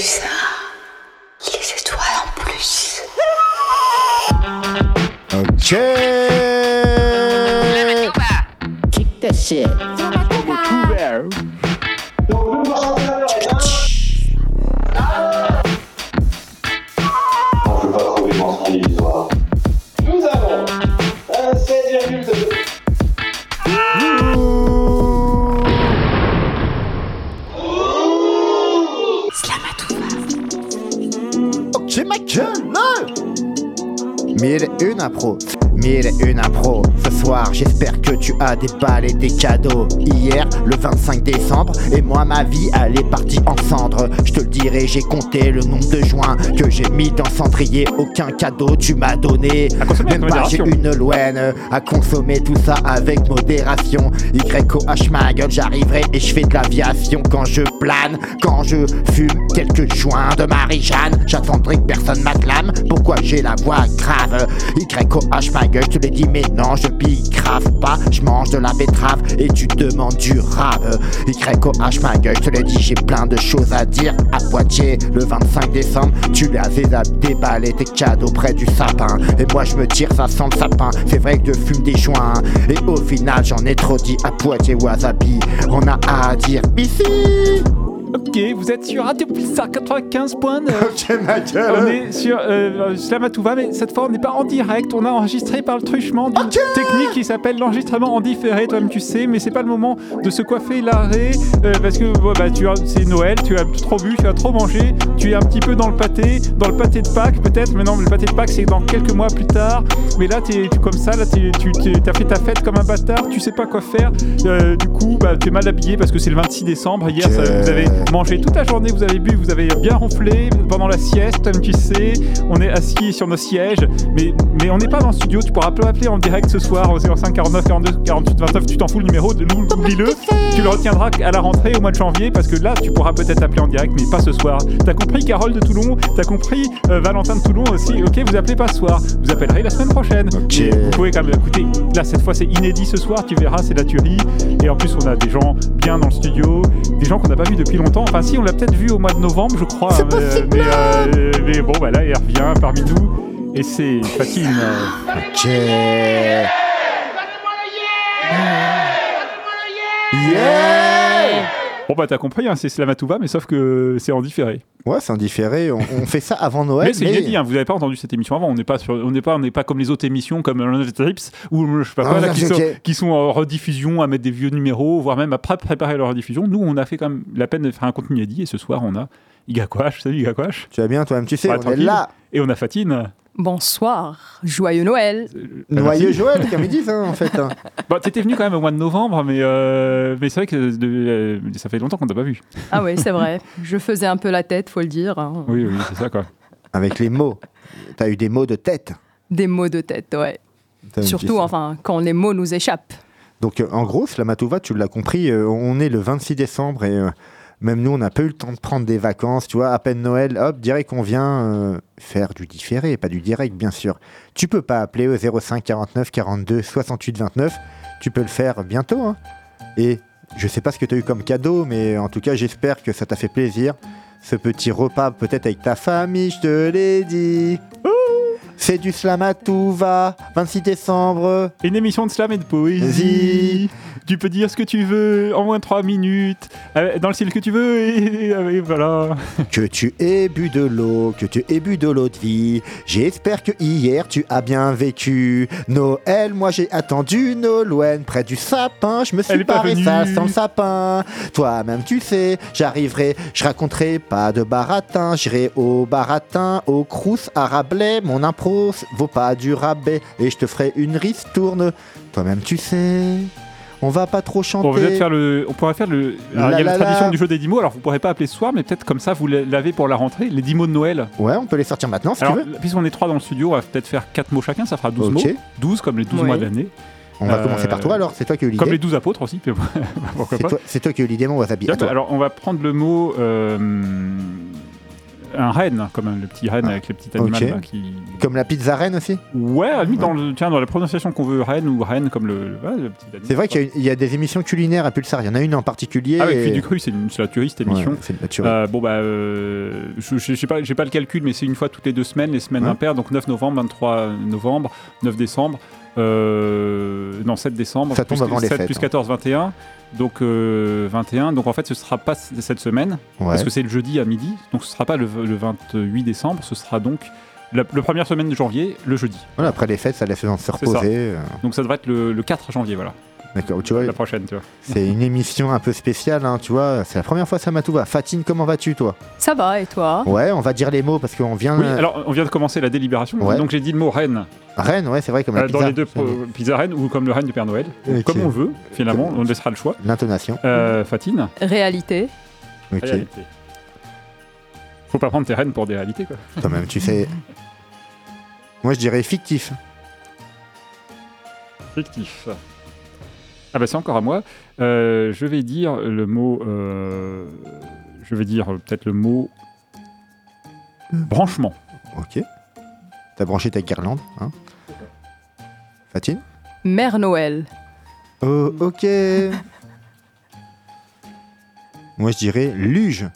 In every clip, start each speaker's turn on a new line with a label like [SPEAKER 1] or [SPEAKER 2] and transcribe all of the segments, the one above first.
[SPEAKER 1] ça Les étoiles en plus.
[SPEAKER 2] Ok.
[SPEAKER 3] Kick that shit.
[SPEAKER 2] Une impro, mille et une impro. Ce soir, j'espère que tu as déballé tes cadeaux. Hier, le 25 décembre, et moi, ma vie, elle est partie en cendres. Je te le dirai, j'ai compté le nombre de joints que j'ai mis dans le cendrier. Aucun cadeau tu m'as donné. Même pas, j'ai une loine à consommer tout ça avec modération. YOH ma gueule, j'arriverai et je fais de l'aviation quand je plane, quand je fume quelques joints de Marie-Jeanne. J'attendrai que personne m'acclame. Pourquoi j'ai la voix grave? YOH ma gueule, je te l'ai dit, mais non, je grave pas. Je mange de la betterave et tu demandes du rave. YOH ma gueule, je te l'ai dit, j'ai plein de choses à dire. À Poitiers, le 25 décembre, tu les as déballé tes cadeaux près du sapin. Et moi, je me tire, ça sent le sapin. C'est vrai que je fume des joints. Et au final, j'en ai trop dit à Poitiers, Wasabi. On a à dire ici.
[SPEAKER 4] Ok, vous êtes sur Radio Pulsar 95.9.
[SPEAKER 2] Ok, ma
[SPEAKER 4] On est sur euh, Slamatouva, mais cette fois on n'est pas en direct, on a enregistré par le truchement d'une technique qui s'appelle l'enregistrement en différé, toi-même tu sais, mais c'est pas le moment de se coiffer l'arrêt euh, parce que bah, tu c'est Noël, tu as trop bu, tu as trop mangé, tu es un petit peu dans le pâté, dans le pâté de Pâques peut-être, mais non, le pâté de Pâques c'est dans quelques mois plus tard, mais là t'es tu comme ça, là tu as fait ta fête comme un bâtard, tu sais pas quoi faire, Euh, du coup bah, tu es mal habillé parce que c'est le 26 décembre, hier ça- vous avez mangé toute la journée, vous avez bu, vous avez bien ronflé pendant la sieste, comme tu sais. On est assis sur nos sièges, mais, mais on n'est pas dans le studio. Tu pourras appeler en direct ce soir au 05 49 42 48 29. Tu t'en fous le numéro, oublie-le. Tu le retiendras à la rentrée au mois de janvier parce que là, tu pourras peut-être appeler en direct, mais pas ce soir. T'as compris Carole de Toulon T'as compris euh, Valentin de Toulon aussi Ok, vous appelez pas ce soir. Vous appellerez la semaine prochaine.
[SPEAKER 2] Ok.
[SPEAKER 4] Et Vous pouvez quand même écouter. Là, cette fois, c'est inédit ce soir. Tu verras, c'est la tuerie. Et en plus, on a des gens bien dans le studio, des gens qu'on n'a pas vus depuis longtemps. Enfin, si, on l'a peut-être vu au mois de novembre, je crois.
[SPEAKER 2] C'est
[SPEAKER 4] mais,
[SPEAKER 2] possible.
[SPEAKER 4] mais, euh, mais bon, bah là, il revient parmi nous. Et c'est Fatine.
[SPEAKER 2] Ok. Yeah
[SPEAKER 4] Bon, bah, t'as compris, hein, c'est Slamatouva, mais sauf que c'est en différé.
[SPEAKER 2] Ouais, c'est indifféré. On, on fait ça avant Noël.
[SPEAKER 4] mais c'est inédit, hein, vous n'avez pas entendu cette émission avant. On n'est pas, sur- on n'est pas, on n'est pas comme les autres émissions comme London Trips ou je sais pas quoi,
[SPEAKER 2] Ah,
[SPEAKER 4] là, qui, sont, qui sont en rediffusion à mettre des vieux numéros, voire même à pré- préparer leur rediffusion. Nous, on a fait quand même la peine de faire un contenu inédit et ce soir, on a Igakwash. Salut Igakwash.
[SPEAKER 2] Tu vas bien, toi-même, tu sais,
[SPEAKER 4] Ouais,
[SPEAKER 2] on est là.
[SPEAKER 4] Et on a Fatine.
[SPEAKER 5] Bonsoir, joyeux Noël.
[SPEAKER 2] Noyeux Joël, comme ils disent, hein, en fait. hein.
[SPEAKER 4] Bon, t'étais venu quand même au mois de novembre, mais, euh, mais c'est vrai que de- euh, ça fait longtemps qu'on t'a pas vu.
[SPEAKER 5] Ah oui, c'est vrai. Je faisais un peu la tête, faut le dire. hein.
[SPEAKER 4] Oui, oui, c'est ça quoi.
[SPEAKER 2] Avec les mots. T'as eu des mots de tête.
[SPEAKER 5] Des mots de tête, ouais.
[SPEAKER 2] T'as même dit
[SPEAKER 5] Surtout,
[SPEAKER 2] ça.
[SPEAKER 5] enfin, quand les mots nous échappent.
[SPEAKER 2] Donc, euh, en gros, Slamatouva, tu l'as compris, euh, on est le 26 décembre et euh, même nous, on n'a pas eu le temps de prendre des vacances. Tu vois, à peine Noël, hop, direct qu'on vient euh, faire du différé, pas du direct, bien sûr. Tu peux pas appeler au 05 49 42 68 29. Tu peux le faire bientôt. hein. Et je sais pas ce que tu as eu comme cadeau, mais en tout cas, j'espère que ça t'a fait plaisir. Ce petit repas, peut-être avec ta famille, je te l'ai dit. C'est du Slamatouva, 26 décembre.
[SPEAKER 4] Une émission de slam et de poésie. Tu peux dire ce que tu veux en moins de 3 minutes, euh, dans le style que tu veux, et, et voilà.
[SPEAKER 2] Que tu aies bu de l'eau, que tu aies bu de l'eau de vie. J'espère que hier tu as bien vécu. Noël, moi j'ai attendu Nolwenn près du sapin. Je me suis paré ça sans le sapin. Toi-même tu sais, j'arriverai, je raconterai pas de baratin. J'irai au baratin, au crous, à Rabelais. Mon impro vaut pas du rabais. Et je te ferai une ristourne. Toi-même tu sais. On va pas trop chanter.
[SPEAKER 4] Bon, on, va peut-être faire le, on pourrait faire le. alors, il y
[SPEAKER 2] La
[SPEAKER 4] a la
[SPEAKER 2] la
[SPEAKER 4] tradition
[SPEAKER 2] la.
[SPEAKER 4] du jeu des 10 mots, alors vous pourrez pas appeler ce soir, mais peut-être comme ça vous l'avez pour la rentrée, les 10 mots de Noël.
[SPEAKER 2] Ouais, on peut les sortir maintenant si
[SPEAKER 4] alors,
[SPEAKER 2] tu veux.
[SPEAKER 4] puisqu'on est 3 dans le studio, on va peut-être faire 4 mots chacun, ça fera 12
[SPEAKER 2] Ok.
[SPEAKER 4] mots. 12 comme les 12
[SPEAKER 5] Oui.
[SPEAKER 4] mois de l'année.
[SPEAKER 2] On va
[SPEAKER 4] Euh,
[SPEAKER 2] commencer par toi alors. C'est toi qui as eu
[SPEAKER 4] Comme les
[SPEAKER 2] l'idée.
[SPEAKER 4] 12 apôtres aussi, pourquoi
[SPEAKER 2] C'est
[SPEAKER 4] pas.
[SPEAKER 2] toi, c'est toi qui as eu l'idée, mon wasabi. À
[SPEAKER 4] Bien,
[SPEAKER 2] toi.
[SPEAKER 4] alors on va prendre le mot. euh, un renne, comme un- le petit renne avec les petits animaux qui.
[SPEAKER 2] Comme la pizza reine aussi
[SPEAKER 4] Ouais, à dans, le, tiens, dans la prononciation qu'on veut, renne ou renne, comme le, le, ouais, le petit animal.
[SPEAKER 2] C'est vrai qu'il y a- il y, a des émissions culinaires à Pulsar. Il y en a une en particulier.
[SPEAKER 4] Ah, oui,
[SPEAKER 2] et-
[SPEAKER 4] puis du cru, c'est la tuerie cette émission.
[SPEAKER 2] Ouais, c'est.
[SPEAKER 4] Euh, bon bah euh, je j'ai pas j'ai pas le calcul mais c'est une fois toutes les deux semaines les semaines impaires donc 9 novembre 23 novembre 9 décembre euh, non 7 décembre
[SPEAKER 2] Ça tombe
[SPEAKER 4] plus,
[SPEAKER 2] avant les
[SPEAKER 4] 7
[SPEAKER 2] fêtes,
[SPEAKER 4] plus
[SPEAKER 2] hein.
[SPEAKER 4] 14 21 donc euh, 21 donc en fait ce sera pas cette semaine
[SPEAKER 2] ouais.
[SPEAKER 4] parce que c'est le jeudi à midi donc ce sera pas le, le 28 décembre ce sera donc la, la première semaine de janvier le jeudi
[SPEAKER 2] Voilà, après les fêtes, ça laisse se reposer. euh,
[SPEAKER 4] donc ça devrait être le, le 4 janvier voilà
[SPEAKER 2] D'accord, tu vois,
[SPEAKER 4] la prochaine tu vois
[SPEAKER 2] c'est une émission un peu spéciale, hein, tu vois. C'est la première fois, ça m'a tout va. Fatine, comment vas-tu, toi?
[SPEAKER 5] Ça va, et toi?
[SPEAKER 2] Ouais, on va dire les mots parce qu'on vient.
[SPEAKER 4] oui alors on vient de commencer la délibération
[SPEAKER 2] Ouais.
[SPEAKER 4] donc j'ai dit le mot reine
[SPEAKER 2] Reine, ouais, c'est vrai, comme la
[SPEAKER 4] Euh, dans
[SPEAKER 2] pizza.
[SPEAKER 4] les deux euh, pizza reine ou comme le reine du Père Noël comme on veut finalement on laissera le choix
[SPEAKER 2] L'intonation.
[SPEAKER 4] Euh, Fatine
[SPEAKER 5] Réalité.
[SPEAKER 2] Ok.
[SPEAKER 4] Réalité. Faut pas prendre tes rênes pour des réalités, quoi.
[SPEAKER 2] Quand même, tu sais. Moi, je dirais fictif.
[SPEAKER 4] Fictif. Ah bah c'est encore à moi. Euh, je vais dire le mot... euh, je vais dire peut-être le mot... Branchement.
[SPEAKER 2] Ok. T'as branché ta guirlande, hein Fatine
[SPEAKER 5] Mère Noël.
[SPEAKER 2] Oh, ok. Moi, je dirais luge.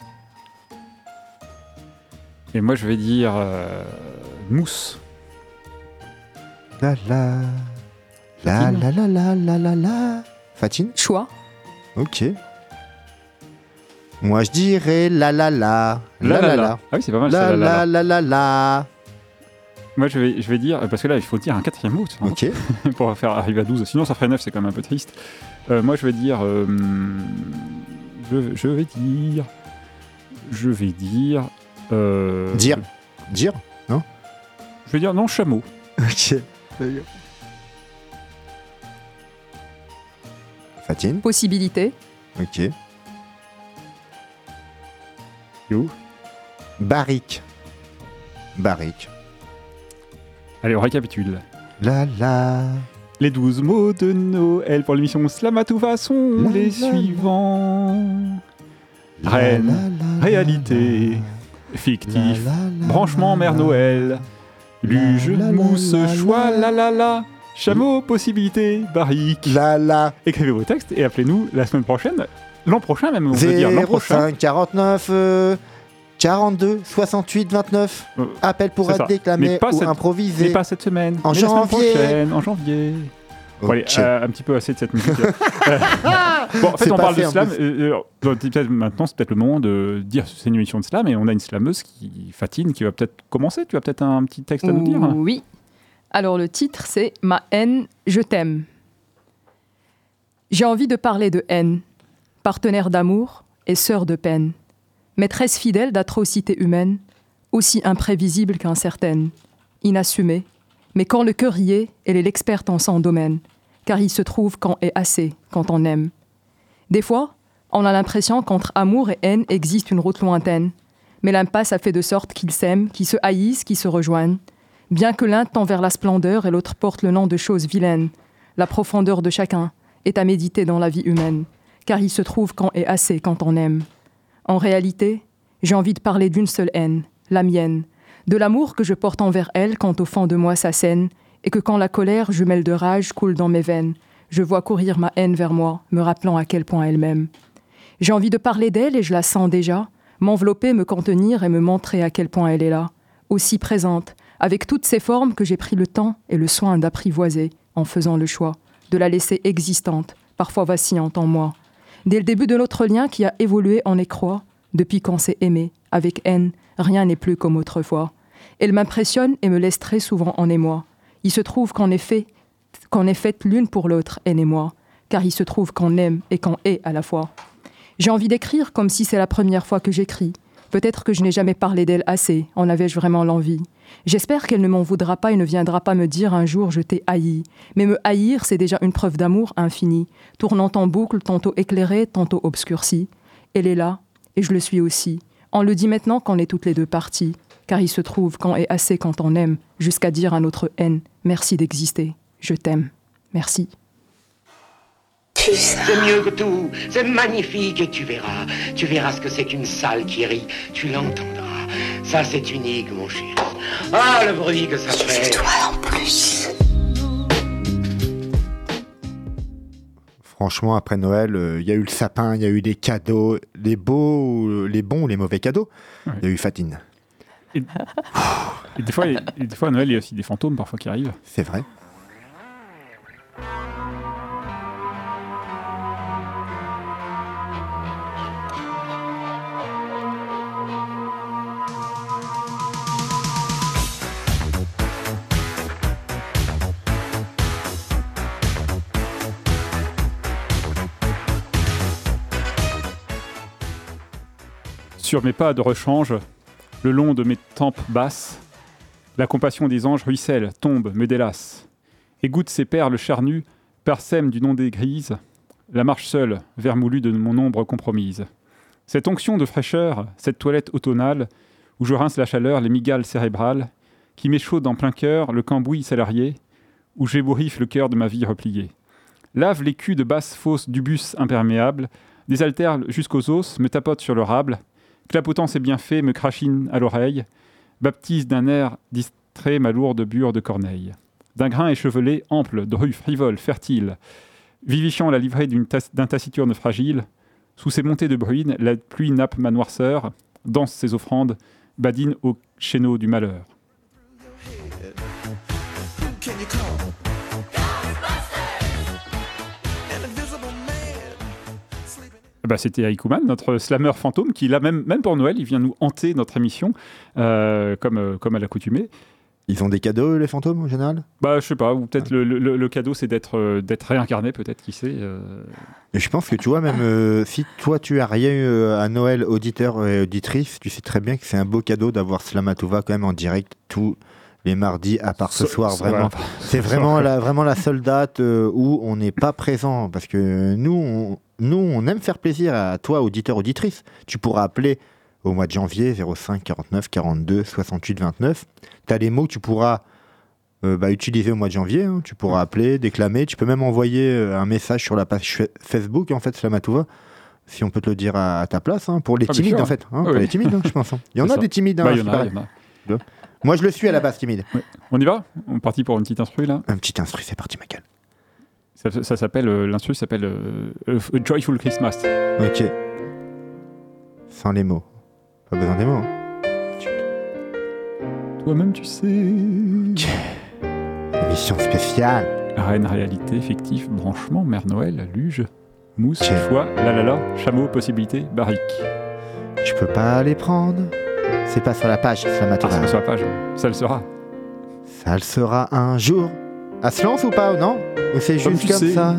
[SPEAKER 4] Et moi je vais dire... euh, mousse.
[SPEAKER 2] La la. La la la la la la la. Fatine
[SPEAKER 5] Choix.
[SPEAKER 2] Ok. Moi, je dirais la la la. La la la.
[SPEAKER 4] Ah oui, c'est pas mal
[SPEAKER 2] La
[SPEAKER 4] ça, la, la,
[SPEAKER 2] la
[SPEAKER 4] la.
[SPEAKER 2] la la la.
[SPEAKER 4] Moi je vais, je vais dire... Parce que là, il faut dire un quatrième mot
[SPEAKER 2] Ok.
[SPEAKER 4] pour faire arriver à 12. Sinon, ça ferait 9, c'est quand même un peu triste. Euh, moi je vais dire... euh, je, je vais dire... Je vais dire... euh,
[SPEAKER 2] Dire. Dire
[SPEAKER 4] Je vais dire non, chameau.
[SPEAKER 2] Ok. Fatine?
[SPEAKER 5] Possibilité.
[SPEAKER 2] Ok.
[SPEAKER 4] Où
[SPEAKER 2] Barrique. Barrique.
[SPEAKER 4] Allez, on récapitule.
[SPEAKER 2] La la.
[SPEAKER 4] Les 12 mots de Noël pour l'émission Slamatouva sont
[SPEAKER 2] La,
[SPEAKER 4] les
[SPEAKER 2] la,
[SPEAKER 4] suivants.
[SPEAKER 2] La,
[SPEAKER 4] Reine, réalité, fictif, branchement Mère. Noël, luge, mousse,
[SPEAKER 2] la,
[SPEAKER 4] choix,
[SPEAKER 2] la.
[SPEAKER 4] la la chameau, possibilité, barrique.
[SPEAKER 2] La la.
[SPEAKER 4] Écrivez vos textes et appelez-nous la semaine prochaine, l'an prochain même, on veut dire l'an prochain.
[SPEAKER 2] 05 49 euh, 42 68 29.
[SPEAKER 4] Euh,
[SPEAKER 2] Appel pour être déclamé
[SPEAKER 4] Mais pas
[SPEAKER 2] ou
[SPEAKER 4] cette-
[SPEAKER 2] improvisé.
[SPEAKER 4] Mais pas cette semaine,
[SPEAKER 2] En
[SPEAKER 4] mais
[SPEAKER 2] janvier.
[SPEAKER 4] prochaine, en janvier. Bon, allez, euh, un petit peu assez de cette musique. Euh, bon, en fait, on parle de slam. euh, euh, maintenant, c'est peut-être le moment de dire c'est une émission de slam et on a une slameuse qui Fatine qui va peut-être commencer. Tu as peut-être un petit texte à nous dire?
[SPEAKER 5] Oui. Alors le titre, c'est Ma haine, je t'aime. J'ai envie de parler de haine, partenaire d'amour et sœur de peine, maîtresse fidèle d'atrocités humaines, aussi imprévisible qu'incertaine, inassumée, mais quand le cœur y est, elle est l'experte en son domaine, car il se trouve quand est assez, quand on aime. Des fois, on a l'impression qu'entre amour et haine existe une route lointaine, mais l'impasse a fait de sorte qu'ils s'aiment, qu'ils se haïssent, qu'ils se rejoignent, bien que l'un tend vers la splendeur et l'autre porte le nom de choses vilaines. La profondeur de chacun est à méditer dans la vie humaine, car il se trouve quand est assez quand on aime. En réalité, j'ai envie de parler d'une seule haine, la mienne, de l'amour que je porte envers elle quand au fond de moi s'assène, et que quand la colère, jumelle de rage, coule dans mes veines, je vois courir ma haine vers moi, me rappelant à quel point elle m'aime. J'ai envie de parler d'elle et je la sens déjà, m'envelopper, me contenir et me montrer à quel point elle est là, aussi présente, avec toutes ces formes que j'ai pris le temps et le soin d'apprivoiser en faisant le choix de la laisser existante, parfois vacillante en moi. Dès le début de notre lien qui a évolué en écroît, depuis qu'on s'est aimé, avec haine, rien n'est plus comme autrefois. Elle m'impressionne et me laisse très souvent en émoi. Il se trouve qu'en effet, qu'on est faite l'une pour l'autre, elle et moi, car il se trouve qu'on aime et qu'on est à la fois. J'ai envie d'écrire comme si c'est la première fois que j'écris. Peut-être que je n'ai jamais parlé d'elle assez, en avais-je vraiment l'envie. J'espère qu'elle ne m'en voudra pas et ne viendra pas me dire un jour je t'ai haï. Mais me haïr, c'est déjà une preuve d'amour infini, tournant en boucle, tantôt éclairée, tantôt obscurcie. Elle est là, et je le suis aussi. On le dit maintenant qu'on est toutes les deux parties, car il se trouve qu'on est assez quand on aime, jusqu'à dire à notre haine Merci d'exister, je t'aime, merci.
[SPEAKER 1] Tu sais.
[SPEAKER 6] C'est mieux que tout, c'est magnifique et tu verras, tu verras ce que c'est qu'une salle qui rit, tu l'entendras, ça c'est unique, mon chéri. Ah, le bruit que ça
[SPEAKER 1] C'est
[SPEAKER 6] fait.
[SPEAKER 1] toi en plus.
[SPEAKER 2] Franchement, après Noël, euh, il y a eu le sapin, il y a eu des cadeaux, les beaux, les bons ou les mauvais cadeaux. Il
[SPEAKER 4] Ouais.
[SPEAKER 2] y a eu Fatine,
[SPEAKER 4] Et des fois, il- et des fois, à Noël, il y a aussi des fantômes parfois qui arrivent.
[SPEAKER 2] c'est vrai.
[SPEAKER 4] Sur mes pas de rechange, le long de mes tempes basses, la compassion des anges ruisselle, tombe, me délasse. Et goutte ses perles charnues, parsème d'une ondée grise, la marche seule, vermoulue de mon ombre compromise. Cette onction de fraîcheur, cette toilette automnale, où je rince la chaleur, les migales cérébrales, qui m'échaude en plein cœur le cambouis salarié, où j'ébouriffe le cœur de ma vie repliée. Lave l'écu de basse fosse du bus imperméable, désaltère jusqu'aux os, me tapote sur le rable, clapotant ses bienfaits, me crachine à l'oreille, baptise d'un air distrait ma lourde bure de corneille. D'un grain échevelé, ample, dru, frivole, fertile, vivifiant la livrée d'un taciturne fragile, sous ses montées de bruine, la pluie nappe ma noirceur, danse ses offrandes, badine au chéneau du malheur. Bah, C'était Aikuman, notre slammer fantôme, qui là, même, même pour Noël, il vient nous hanter notre émission, euh, comme, euh, comme à l'accoutumée.
[SPEAKER 2] Ils ont des cadeaux, les fantômes, en général?
[SPEAKER 4] Bah, je sais pas, ou peut-être le, le- le cadeau, c'est d'être euh, d'être réincarné, peut-être, qui sait. euh.
[SPEAKER 2] Et je pense que tu vois, même euh, si toi tu as rien eu à Noël, auditeur et auditrice, tu sais très bien que c'est un beau cadeau d'avoir Slamatouva quand même en direct tous les mardis, à part ce
[SPEAKER 4] So-
[SPEAKER 2] soir,
[SPEAKER 4] so-
[SPEAKER 2] vraiment. C'est vraiment la, vraiment la seule date euh, où on n'est pas présent. Parce que nous on, nous, on aime faire plaisir à toi, auditeur, auditrice. Tu pourras appeler au mois de janvier 05 49 42 68 29. Tu as les mots que tu pourras euh, bah, utiliser au mois de janvier. hein. Tu pourras appeler, déclamer. Tu peux même envoyer euh, un message sur la page fa- Facebook, en fait, Slamatouva. Si on peut te le dire à, ta place, hein, pour les
[SPEAKER 4] Ah,
[SPEAKER 2] timides en fait. hein,
[SPEAKER 4] Ah,
[SPEAKER 2] pour les timides, hein, je pense. hein. Il y en a des timides. hein,
[SPEAKER 4] Bah, il y en a,
[SPEAKER 2] Moi, je le suis à la base timide.
[SPEAKER 4] On y va? On est parti pour une petite instru, là?
[SPEAKER 2] Un petit instru, c'est parti, Michael.
[SPEAKER 4] Ça, ça s'appelle, euh, l'instru s'appelle euh, A Joyful Christmas.
[SPEAKER 2] Ok. Sans les mots. Pas besoin des mots. hein.
[SPEAKER 4] Toi-même, tu sais.
[SPEAKER 2] Émission spéciale.
[SPEAKER 4] Reine, réalité, fictif, branchement, Mère Noël, luge, mousse,
[SPEAKER 2] Tiens.
[SPEAKER 4] foie, la la la, chameau, possibilité, barrique.
[SPEAKER 2] Je peux pas les prendre. C'est pas sur la page,
[SPEAKER 4] Ah,
[SPEAKER 2] Slamatouva.
[SPEAKER 4] c'est sur la page, ça le sera.
[SPEAKER 2] Ça le sera un jour. Elle se lance ou pas, non Ou c'est
[SPEAKER 4] Comme
[SPEAKER 2] juste
[SPEAKER 4] tu
[SPEAKER 2] comme
[SPEAKER 4] sais.
[SPEAKER 2] ça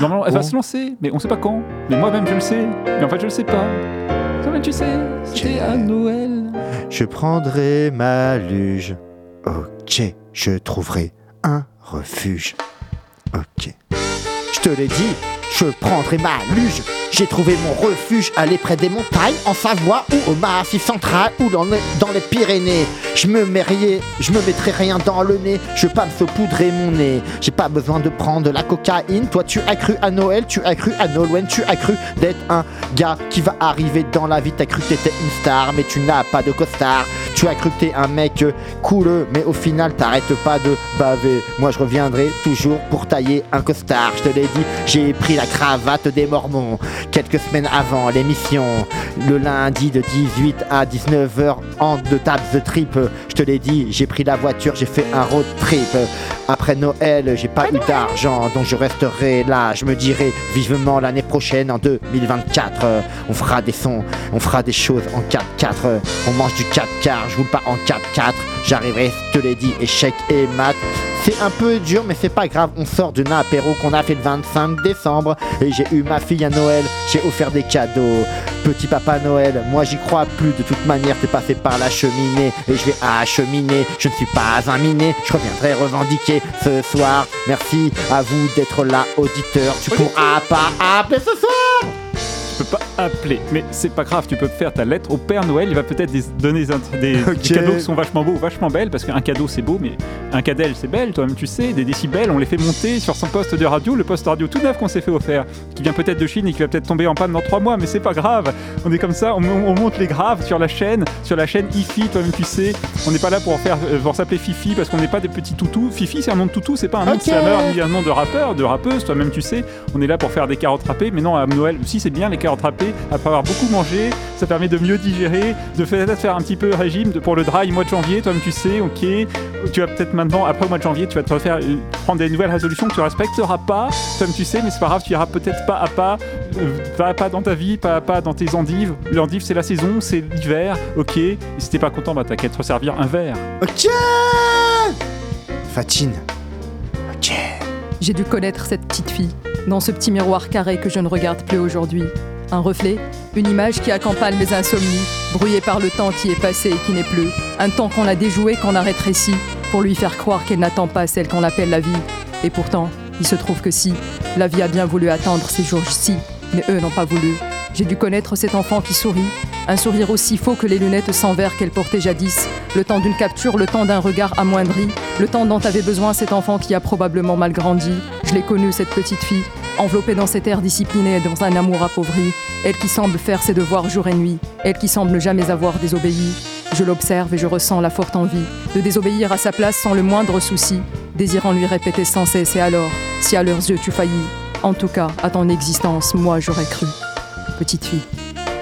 [SPEAKER 4] Normalement, elle va se lancer, mais on sait pas quand. Mais moi-même, je le sais. Mais en fait, je le sais pas. Toi-même, tu sais, c'est à Noël.
[SPEAKER 2] Je prendrai ma luge. Ok, je trouverai un refuge. Ok. Je te l'ai dit, je prendrai ma luge. J'ai trouvé mon refuge aller près des montagnes, en Savoie ou au Massif central ou dans, le- dans les Pyrénées. Je me mets je me mettrai rien dans le nez, je veux pas me saupoudrer mon nez. J'ai pas besoin de prendre la cocaïne. Toi, tu as cru à Noël, tu as cru à Nolwenn, tu as cru d'être un gars qui va arriver dans la vie. T'as cru que t'étais une star, mais tu n'as pas de costard. Tu as cru que t'es un mec cool, mais au final, t'arrêtes pas de baver. Moi, je reviendrai toujours pour tailler un costard. Je te l'ai dit, j'ai pris la cravate des Mormons quelques semaines avant l'émission. Le lundi de 18 à 19h en de tables de trip. Je te l'ai dit, j'ai pris la voiture, j'ai fait un road trip. Après Noël, j'ai pas eu d'argent, donc je resterai là. Je me dirai vivement l'année prochaine, en 2024. euh, On fera des sons, on fera des choses en 4-4. euh, On mange du 4 quarts, je roule pas en 4-4. J'arriverai, je te l'ai dit, échec et mat. C'est un peu dur, mais c'est pas grave. On sort d'un apéro qu'on a fait le 25 décembre. Et j'ai eu ma fille à Noël. J'ai offert des cadeaux. Petit papa Noël, moi j'y crois plus. De toute manière, t'es passé par la cheminée. Et je vais acheminer. Je ne suis pas un miné. Je reviendrai revendiquer ce soir. Merci à vous d'être là, auditeur. Tu pourras pas appeler ce soir.
[SPEAKER 4] Pas appeler. Mais c'est pas grave, tu peux faire ta lettre au Père Noël. Il va peut-être donner des, des- cadeaux qui sont vachement beaux, vachement belles, parce qu'un cadeau c'est beau, mais un cadelle c'est belle, toi-même tu sais. Des décibels, on les fait monter sur son poste de radio, le poste radio tout neuf qu'on s'est fait offert, qui vient peut-être de Chine et qui va peut-être tomber en panne dans trois mois, mais c'est pas grave. On est comme ça, on, on monte les graves sur la chaîne, sur la chaîne IFI, toi-même tu sais. On n'est pas là pour faire, euh, pour s'appeler Fifi parce qu'on n'est pas des petits toutous. Fifi c'est un nom de toutou, c'est pas un nom de slammer ni un nom de rappeur, de rappeuse, toi-même tu sais. On est là pour faire des carottes râpées, mais non, à Noël aussi c'est bien les carottes après avoir beaucoup mangé, ça permet de mieux digérer, de faire, un petit peu régime pour le dry mois de janvier, toi-même tu sais, ok. Tu vas peut-être maintenant, après le mois de janvier, tu vas te faire euh, prendre des nouvelles résolutions que tu respecteras pas, toi-même tu sais, mais c'est pas grave, tu iras peut-être pas à pas, euh, pas à pas dans ta vie, pas à pas dans tes endives. L'endive c'est la saison, c'est l'hiver, ok. Et si t'es pas content, bah t'as qu'à te resservir un verre.
[SPEAKER 2] Ok Fatine. Ok.
[SPEAKER 5] J'ai dû connaître cette petite fille, dans ce petit miroir carré que je ne regarde plus aujourd'hui. Un reflet, une image qui accampagne mes insomnies, brouillée par le temps qui est passé et qui n'est plus. Un temps qu'on a déjoué, qu'on a rétréci, pour lui faire croire qu'elle n'attend pas celle qu'on appelle la vie. Et pourtant, il se trouve que si, la vie a bien voulu attendre ces jours-ci, mais eux n'ont pas voulu. J'ai dû connaître cet enfant qui sourit, un sourire aussi faux que les lunettes sans verre qu'elle portait jadis, le temps d'une capture, le temps d'un regard amoindri, le temps dont avait besoin cet enfant qui a probablement mal grandi. Je l'ai connue, cette petite fille, enveloppée dans cet air discipliné et dans un amour appauvri, elle qui semble faire ses devoirs jour et nuit, elle qui semble jamais avoir désobéi. Je l'observe et je ressens la forte envie de désobéir à sa place sans le moindre souci, désirant lui répéter sans cesse et alors, si à leurs yeux tu faillis, en tout cas, à ton existence, moi j'aurais cru. Petite fille.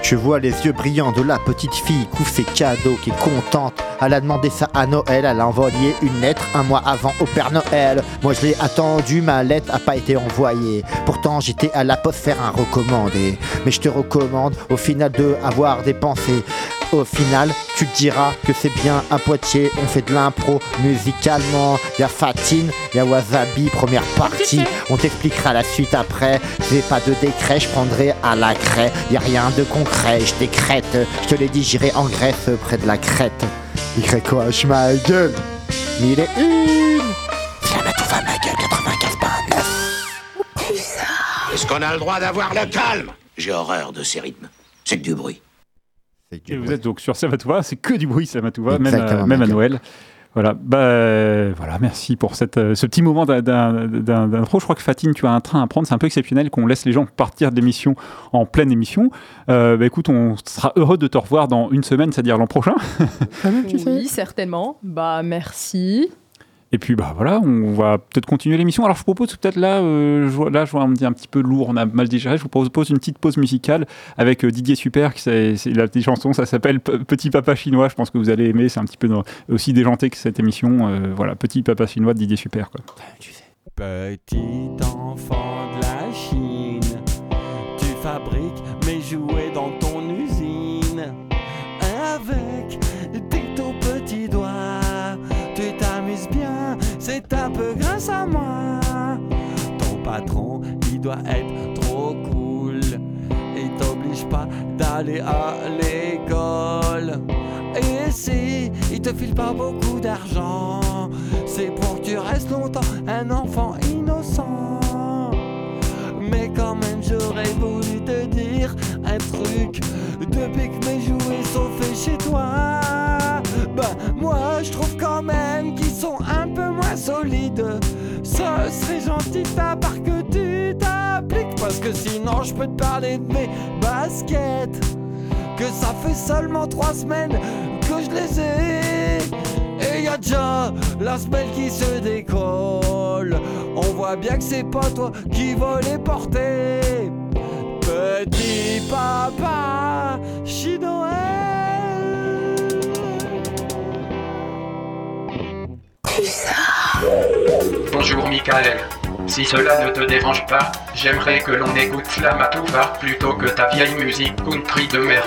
[SPEAKER 2] Je vois les yeux brillants de la petite fille, couvre ses cadeaux, qui est contente. Elle a demandé ça à Noël, elle a envoyé une lettre un mois avant au Père Noël. Moi je l'ai attendu, ma lettre a pas été envoyée. Pourtant j'étais à la poste faire un recommandé. Mais je te recommande au final de avoir des pensées. Au final, tu te diras que c'est bien à Poitiers, on fait de l'impro musicalement. Y a Fatine, y a Wasabi, première partie. On t'expliquera la suite après. J'ai pas de décret, je prendrai à la craie. Y a rien de concret, je décrète. Je te l'ai dit, j'irai en Grèce près de la Crète. YOH ma gueule. Mille et une. La Matouva ma gueule 95.9.
[SPEAKER 6] Est-ce qu'on a le droit d'avoir le calme? J'ai horreur de ces rythmes. C'est que du bruit.
[SPEAKER 4] Et vous
[SPEAKER 2] bruit.
[SPEAKER 4] êtes donc sur Samatouva, c'est que du bruit Samatouva, même,
[SPEAKER 2] Exactement,
[SPEAKER 4] à, même à. Noël. Voilà, bah, euh, voilà, merci pour cette, euh, ce petit moment d'un- d'un- d'un- d'intro. Je crois que Fatine, tu as un train à prendre. C'est un peu exceptionnel qu'on laisse les gens partir de l'émission en pleine émission. Euh, bah, écoute, on sera heureux de te revoir dans une semaine, c'est-à-dire l'an prochain.
[SPEAKER 5] Oui, certainement. Bah, merci.
[SPEAKER 4] Et puis bah voilà, on va peut-être continuer l'émission. Alors je propose peut-être là, euh, là je vois un petit peu lourd, on a mal digéré. Je vous propose une petite pause musicale avec euh, Didier Super, la petite chanson, ça s'appelle Petit Papa Chinois. Je pense que vous allez aimer. C'est un petit peu aussi déjanté que cette émission. Euh, voilà, Petit Papa Chinois de Didier Super. Quoi.
[SPEAKER 7] Petit enfant de la Chine, tu fabriques mes jouets dans ton à moi. Ton patron, il doit être trop cool. Il t'oblige pas d'aller à l'école. Et si il te file pas beaucoup d'argent, c'est pour que tu restes longtemps un enfant innocent. Mais quand même, j'aurais voulu truc. Depuis que mes jouets sont faits chez toi, bah moi je trouve quand même qu'ils sont un peu moins solides. Ce serait gentil de ta part que tu t'appliques. Parce que sinon, je peux te parler de mes baskets. Que ça fait seulement trois semaines que je les ai. Et y a déjà la semelle qui se décolle. On voit bien que c'est pas toi qui vas les porter.
[SPEAKER 8] Bonjour Michael. Si cela ne te dérange pas, j'aimerais que l'on écoute Flamatouva plutôt que ta vieille musique country de merde.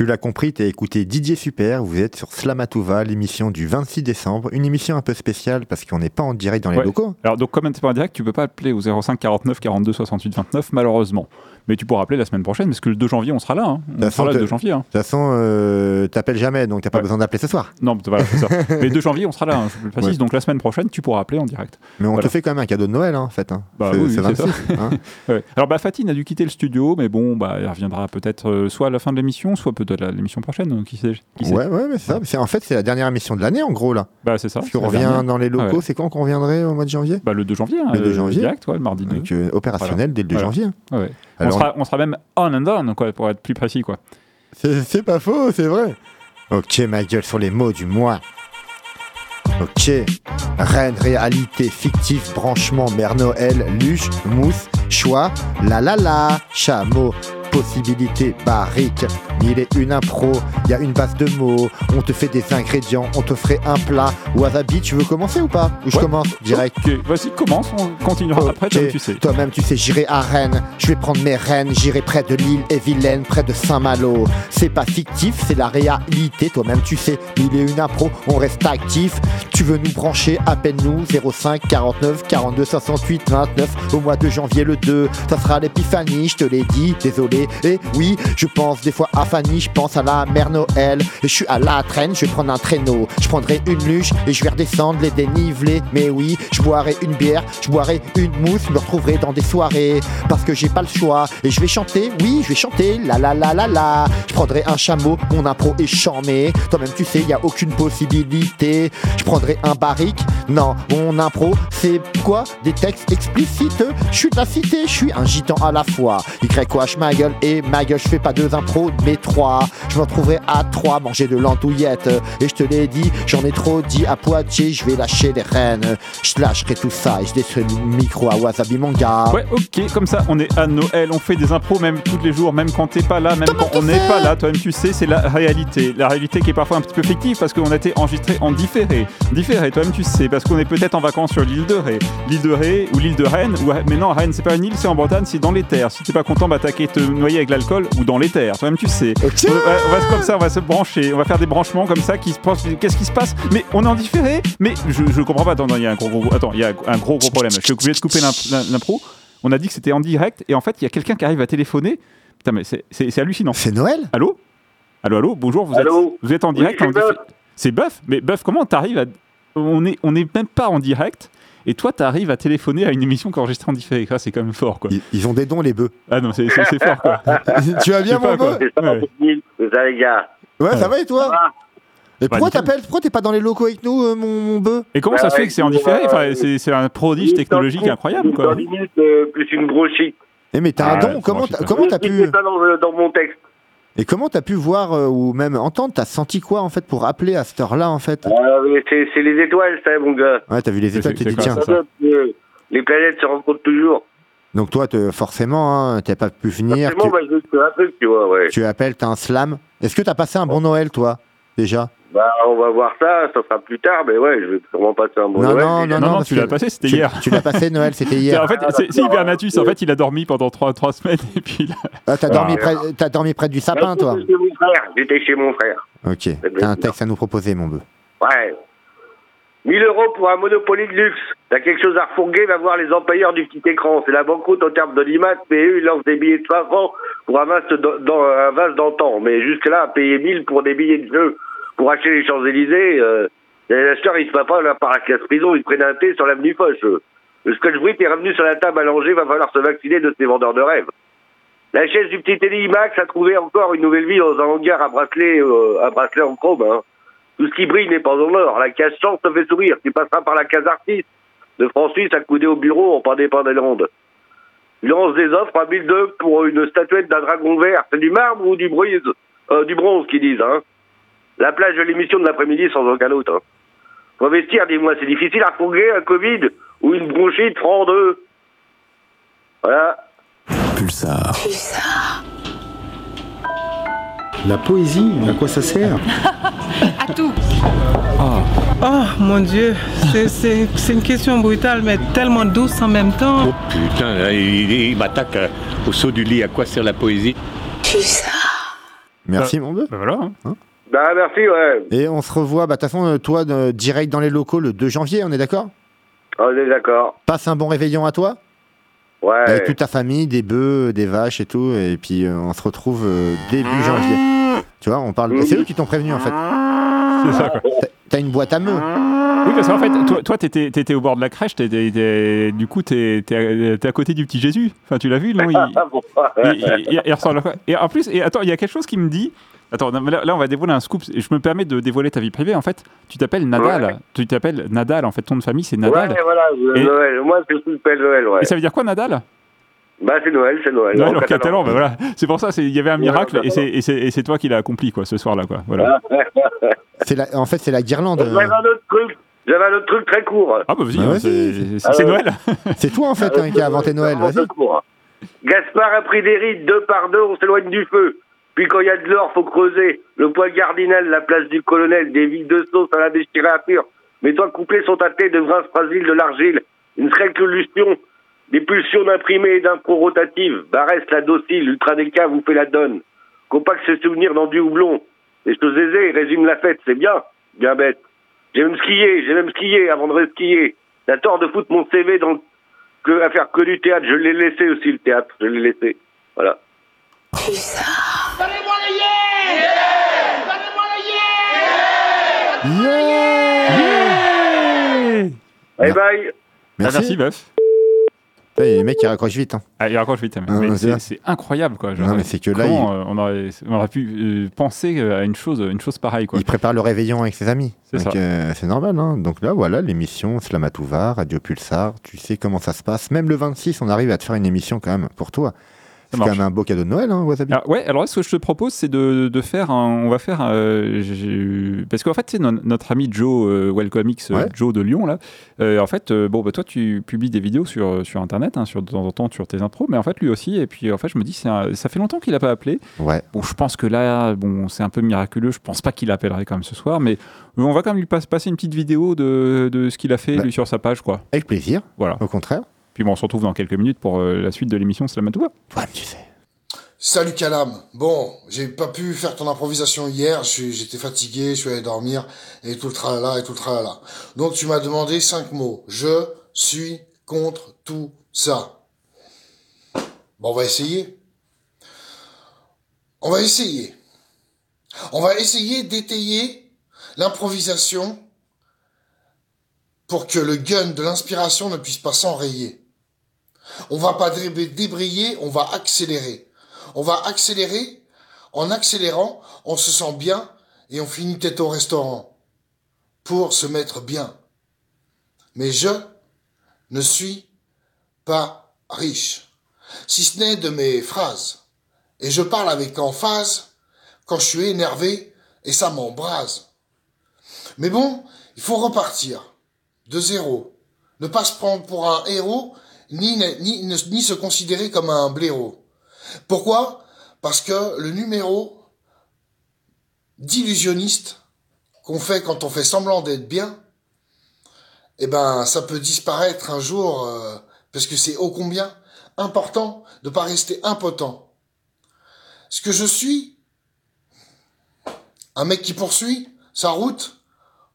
[SPEAKER 2] Tu l'as compris, t'as écouté Didier Super, vous êtes sur Slamatouva, l'émission du 26 décembre, une émission un peu spéciale parce qu'on n'est pas en direct dans les
[SPEAKER 4] Ouais.
[SPEAKER 2] locaux.
[SPEAKER 4] Alors donc comme t'es pas en direct, tu peux pas appeler au 05 49 42 68 29 malheureusement. Mais tu pourras appeler la semaine prochaine, parce que le 2 janvier, on sera là. hein. On
[SPEAKER 2] toute
[SPEAKER 4] sera là
[SPEAKER 2] façon,
[SPEAKER 4] le 2
[SPEAKER 2] te-
[SPEAKER 4] janvier. hein.
[SPEAKER 2] De toute façon, euh, t'appelles jamais, donc t'as pas
[SPEAKER 4] Ouais.
[SPEAKER 2] besoin d'appeler ce soir.
[SPEAKER 4] Non, mais voilà, c'est ça. Mais le 2 janvier, on sera là, hein, je le précise.
[SPEAKER 2] Ouais.
[SPEAKER 4] Donc la semaine prochaine, tu pourras appeler en direct.
[SPEAKER 2] Mais on
[SPEAKER 4] Voilà.
[SPEAKER 2] te fait quand même un cadeau de Noël, hein, en fait.
[SPEAKER 4] Bah
[SPEAKER 2] c'est
[SPEAKER 4] oui,
[SPEAKER 2] c'est
[SPEAKER 4] oui, c'est
[SPEAKER 2] 26. hein.
[SPEAKER 4] Ouais. Alors, bah, Fatine a dû quitter le studio, mais bon, bah, elle reviendra peut-être euh, soit à la fin de l'émission, soit peut-être à l'émission prochaine. euh, Qui sait, qui sait.
[SPEAKER 2] Ouais, ouais, mais c'est ça. En fait, c'est la dernière émission de l'année, en gros, là.
[SPEAKER 4] Bah, c'est ça.
[SPEAKER 2] Parce qu'on revient dans les locaux,
[SPEAKER 4] Ah
[SPEAKER 2] c'est quand qu'on reviendrait au mois de janvier?
[SPEAKER 4] Bah, le 2 janvier.
[SPEAKER 2] Le 2
[SPEAKER 4] euh,
[SPEAKER 2] janvier.
[SPEAKER 4] Direct, le mardi 2.
[SPEAKER 2] Donc, euh, opérationnel dès le 2
[SPEAKER 4] Voilà.
[SPEAKER 2] janvier.
[SPEAKER 4] Ouais, On, sera, on sera même on and on, quoi, pour être plus précis, quoi.
[SPEAKER 2] C'est c'est pas faux, c'est vrai. Ok, ma gueule sur les mots du mois. Ok. Reine, réalité, fictif, branchement, mère Noël, luche, mousse, choix, la la la, chameau, possibilité, barrique, mille et une impro, y a une base de mots, on te fait des ingrédients, on te ferait un plat. Wasabi, tu veux commencer ou pas Ou je
[SPEAKER 4] Ouais.
[SPEAKER 2] commence direct
[SPEAKER 4] Ok, vas-y, commence, on continuera après,
[SPEAKER 2] Ok.
[SPEAKER 4] comme tu sais.
[SPEAKER 2] Toi-même, tu sais, j'irai à Rennes. Je vais prendre mes rênes, j'irai près de l'île et Vilaine, près de Saint-Malo. C'est pas fictif, c'est la réalité. Toi-même, tu sais, mille et une impro, on reste actif. Tu veux nous brancher, appelle-nous 05 49 42 68 29 au mois de janvier le 2. Ça sera l'épiphanie, je te l'ai dit, désolé. Et oui, je pense des fois à Fanny, je pense à la mère Noël. Et je suis à la traîne, je vais prendre un traîneau. Je prendrai une luche et je vais redescendre les dénivelés. Mais oui, je boirai une bière, je boirai une mousse, me retrouverai dans des soirées. Parce que j'ai pas le choix. Et je vais chanter, oui, je vais chanter, la la la la la. Je prendrai un chameau, mon impro est chamé. Toi-même, tu sais, y a aucune possibilité. Je prendrai un barrique, non, mon impro, c'est quoi Des textes explicites? Je suis de la cité, je suis un gitan à la fois. YOH ma gueule et ma gueule, je fais pas deux impros, mais trois. Je me retrouverai à trois, manger de l'andouillette. Et je te l'ai dit, j'en ai trop dit à Poitiers, je vais lâcher les rênes. Je lâcherai tout ça et je laisserai le micro à Wasabi mon gars.
[SPEAKER 4] Ouais, ok, comme ça, on est à Noël, on fait des impros même tous les jours, même quand t'es pas là, même quand on n'est pas là, toi-même tu sais, c'est la réalité. La réalité qui est parfois un petit peu fictive parce qu'on a été enregistré en différé. Différé, toi-même tu sais, parce qu'on est peut-être en vacances sur l'île de Ré. L'île de Ré ou l'île de Rennes, ou, mais non, Rennes c'est pas une île, c'est en Bretagne, c'est dans les terres. Si t'es pas content, bah t'as qu'à te noyer avec l'alcool ou dans les terres, toi-même tu sais. On va, on va se- comme ça, on va se brancher, on va faire des branchements comme ça qui se pensent, qu'est-ce qui se passe? Mais on est en différé, mais je, je comprends pas, attends, il y a un gros, gros, attends, il y a un gros gros problème. Je suis obligé de couper l'imp- l'im- l'impro. On a dit que c'était en direct et en fait, il y a quelqu'un qui arrive à téléphoner. Putain, mais c'est- hallucinant.
[SPEAKER 2] C'est Noël?
[SPEAKER 4] Allô? Allô, allô, bonjour, vous,
[SPEAKER 9] Allô?
[SPEAKER 4] êtes, vous êtes en direct
[SPEAKER 9] C'est Buff?
[SPEAKER 4] Mais Buff, comment t'arrives à. On est, on est même pas en direct et toi, t'arrives à téléphoner à une émission qui est enregistrée en différé. Ça, c'est quand même fort, quoi.
[SPEAKER 2] ils, ils ont des dons, les bœufs.
[SPEAKER 4] Ah non, c'est fort, quoi.
[SPEAKER 2] tu vas bien, mon
[SPEAKER 4] pas, quoi.
[SPEAKER 2] bœuf
[SPEAKER 9] ça, les gars.
[SPEAKER 2] Ouais, ça va et toi
[SPEAKER 9] va
[SPEAKER 2] Et pourquoi
[SPEAKER 4] nickel.
[SPEAKER 2] t'appelles Pourquoi t'es pas dans les locaux avec nous, euh, mon, mon bœuf
[SPEAKER 4] Et comment ça se fait que c'est en différé? Enfin,
[SPEAKER 9] ouais.
[SPEAKER 4] C'est c'est un prodige technologique incroyable, quoi.
[SPEAKER 9] 10 minutes, euh, plus une brochite.
[SPEAKER 2] Eh mais t'as
[SPEAKER 4] Ah,
[SPEAKER 2] un don,
[SPEAKER 4] ouais,
[SPEAKER 2] comment t'as comment t'as
[SPEAKER 9] Oui,
[SPEAKER 2] pu
[SPEAKER 9] dans, euh, dans mon texte.
[SPEAKER 2] Et comment t'as pu voir euh, ou même entendre T'as senti quoi en fait pour appeler à cette heure-là en fait
[SPEAKER 9] mais c'est les étoiles, ça, mon gars.
[SPEAKER 2] Ouais, t'as vu les étoiles, t'es dit tiens.
[SPEAKER 4] ça
[SPEAKER 9] Les planètes se rencontrent toujours.
[SPEAKER 2] Donc toi, te- forcément, hein, t'as pas pu venir.
[SPEAKER 9] Forcément,
[SPEAKER 2] Tu,
[SPEAKER 9] bah, je un truc, tu vois, ouais.
[SPEAKER 2] tu appelles, t'as un slam. Est-ce que t'as passé un bon Noël, toi, déjà?
[SPEAKER 9] Bah, on va voir ça, ça sera plus tard, mais ouais, je vais sûrement passer un bon
[SPEAKER 2] Non,
[SPEAKER 9] Noël.
[SPEAKER 2] non.
[SPEAKER 4] Non, non, tu l'as passé, c'était hier.
[SPEAKER 2] Tu l'as passé Noël, c'était hier.
[SPEAKER 4] En fait, c'est c'est. Hibernatus. En fait, il a dormi pendant trois, trois semaines et puis là,
[SPEAKER 2] Ah, t'as dormi,
[SPEAKER 9] Ah,
[SPEAKER 2] près, t'as dormi près du sapin, toi.
[SPEAKER 9] J'étais chez mon frère.
[SPEAKER 2] Ok. T'as un texte à nous proposer, mon bœuf.
[SPEAKER 9] Ouais. 1000 euros pour un Monopoly de luxe. T'as quelque chose à refourguer, va voir les employeurs du petit écran. C'est la banqueroute en termes de l'IMAT, mais eux, ils lancent des billets de 5 francs pour un vase d'antan. Mais jusque-là, payer 1000 pour des billets de jeu pour acheter les Champs-Élysées, euh, les acheteurs, ils se passent pas là par la casse prison, ils prennent un thé sur l'avenue Foch. Le Scotch Brit est revenu sur la table langer, va falloir se vacciner de ces vendeurs de rêves. La chaise du petit Teddy Max a trouvé encore une nouvelle vie dans un hangar à bracelet, euh, à bracelet en chrome. Hein. Tout ce qui brille n'est pas en or. La case chance te fait sourire. Tu passeras par la case artiste de France Suisse accoudée au bureau en pandépant des Landes. Il lance des offres à 1002 pour une statuette d'un dragon vert. C'est du marbre ou du bronze euh, Du bronze, qu'ils disent. Hein. La plage de l'émission de l'après-midi sans aucun doute. Hein. Investir, dis-moi, c'est difficile à fourguer un Covid ou une bronchite franc deux. Voilà.
[SPEAKER 10] Pulsar.
[SPEAKER 1] Pulsar.
[SPEAKER 10] La poésie, à quoi ça sert?
[SPEAKER 11] À tout.
[SPEAKER 12] Oh mon Dieu, c'est- une question brutale, mais tellement douce en même temps.
[SPEAKER 13] Oh putain, là, il, il m'attaque euh, au saut du lit. À quoi sert la poésie?
[SPEAKER 1] Pulsar.
[SPEAKER 2] Merci, mon bœuf.
[SPEAKER 4] bah voilà. hein?
[SPEAKER 9] Bah merci, ouais.
[SPEAKER 2] Et on se revoit, bah, de toute façon, euh, toi, de- direct dans les locaux le 2 janvier, on est d'accord?
[SPEAKER 9] On est d'accord.
[SPEAKER 2] Passe un bon réveillon à toi?
[SPEAKER 9] Ouais.
[SPEAKER 2] Avec toute ta famille, des bœufs, des vaches et tout, et puis euh, on se retrouve euh, début janvier. Tu vois, on parle. C'est eux qui t'ont prévenu en fait.
[SPEAKER 4] C'est ça, quoi.
[SPEAKER 2] T'as- une boîte à meux.
[SPEAKER 4] Oui, parce qu'en fait, toi, toi t'étais, t'étais au bord de la crèche, t'étais- t'es- du coup, t'es, t'es à- t'es à côté du petit Jésus. Enfin, tu l'as vu, non? Il, il- il- il ressemble à quoi? Et en plus, et attends, il y a quelque chose qui me dit. Attends, non, mais là, là, on va dévoiler un scoop. Je me permets de dévoiler ta vie privée. En fait, tu t'appelles Nadal.
[SPEAKER 9] Ouais.
[SPEAKER 4] Tu t'appelles Nadal. En fait, ton nom de famille, c'est Nadal.
[SPEAKER 9] Ouais, voilà,
[SPEAKER 4] Et-
[SPEAKER 9] Noël. Moi, c'est tout le Père Noël, ouais.
[SPEAKER 4] Et ça veut dire quoi, Nadal?
[SPEAKER 9] Bah, c'est Noël, c'est Noël.
[SPEAKER 4] Noël
[SPEAKER 9] en
[SPEAKER 4] en catalan, bah voilà. C'est pour ça, il y avait un miracle et c'est, toi qui l'as accompli, quoi, ce soir-là, quoi. Voilà.
[SPEAKER 2] La- En fait, c'est la guirlande.
[SPEAKER 9] J'avais un autre truc. J'avais un autre truc très court.
[SPEAKER 4] Ah, bah vas-y,
[SPEAKER 2] Bah,
[SPEAKER 4] hein, c'est,
[SPEAKER 9] Ah, ouais.
[SPEAKER 4] Noël.
[SPEAKER 2] C'est toi en fait hein, qui a inventé Noël. Vas-y.
[SPEAKER 9] très court. Gaspard a pris des rides, deux par deux, on s'éloigne du feu. Puis quand il y a de l'or, faut creuser. Le poil cardinal, la place du colonel, des villes de sauce à la déchirée à pur. Mais toi, couplés sont tâtés de vrin fragile, de l'argile. Une solution, des pulsions d'imprimé et d'impro rotative. Barès, la docile, ultra déca vous fait la donne. Compact ses souvenirs dans du houblon. Les choses aisées résument la fête, c'est bien, bien bête. J'ai même skié, j'ai même skié avant de reskier. T'as tort de foutre mon CV dans que à faire que du théâtre. Je l'ai laissé aussi le théâtre, je l'ai laissé. Voilà. Bye bye.
[SPEAKER 4] Ah, merci, meuf.
[SPEAKER 2] Putain, les mecs qui raccrochent vite. Hein.
[SPEAKER 4] Ah, il raccroche vite. mais
[SPEAKER 2] Ah,
[SPEAKER 4] mais
[SPEAKER 2] c'est
[SPEAKER 4] incroyable, quoi. Genre,
[SPEAKER 2] Non, mais c'est que là,
[SPEAKER 4] comment, euh, on, aurait, on aurait pu euh, penser à une chose, une chose pareille, quoi.
[SPEAKER 2] Il prépare le réveillon avec ses amis.
[SPEAKER 4] C'est
[SPEAKER 2] Donc,
[SPEAKER 4] ça.
[SPEAKER 2] euh, c'est normal. Hein. Donc là, voilà, l'émission Slamatouva, Radio Pulsar. Tu sais comment ça se passe. Même le 26, on arrive à te faire une émission quand même pour toi. C'est quand même un beau cadeau de Noël, hein, Wasabi.
[SPEAKER 4] Ah, ouais, alors là, ce que je te propose, c'est de, de faire un. On va faire. euh, parce qu'en fait, c'est notre ami Joe euh, Welcomix, euh,
[SPEAKER 2] Ouais.
[SPEAKER 4] Joe de Lyon, là. euh, en fait, euh, bon, bah, toi, tu publies des vidéos sur, sur Internet, hein, sur, de temps en temps, sur tes intros, mais en fait, lui aussi. Et puis, en fait, je me dis, un- ça fait longtemps qu'il n'a pas appelé.
[SPEAKER 2] Ouais.
[SPEAKER 4] Bon, je pense que là, bon, c'est un peu miraculeux. Je pense pas qu'il appellerait quand même ce soir, mais on va quand même lui pas- passer une petite vidéo de, de ce qu'il a fait,
[SPEAKER 2] Bah.
[SPEAKER 4] lui, sur sa page, quoi.
[SPEAKER 2] Avec plaisir.
[SPEAKER 4] Voilà.
[SPEAKER 2] Au contraire.
[SPEAKER 4] Puis bon, on se retrouve dans quelques minutes pour euh, la suite de l'émission Slamatouva.
[SPEAKER 2] Ouais, tu sais.
[SPEAKER 11] Salut Calam. Bon, j'ai pas pu faire ton improvisation hier, j'étais fatigué, je suis allé dormir, et tout le tralala, et tout le tralala. Donc tu m'as demandé cinq mots. Je suis contre tout ça. Bon, on va essayer. On va essayer. On va essayer d'étayer l'improvisation pour que le gun de l'inspiration ne puisse pas s'enrayer. On va pas dé- débrayer, on va accélérer. On va accélérer. En accélérant, on se sent bien et on finit tête au restaurant pour se mettre bien. Mais je ne suis pas riche, si ce n'est de mes phrases. Et je parle avec emphase quand je suis énervé et ça m'embrase. Mais bon, il faut repartir de zéro. Ne pas se prendre pour un héros, ni, se considérer comme un blaireau. Pourquoi? Parce que le numéro d'illusionniste qu'on fait quand on fait semblant d'être bien, eh ben, ça peut disparaître un jour, euh, parce que c'est ô combien important de pas rester impotent. Ce que je suis, un mec qui poursuit sa route,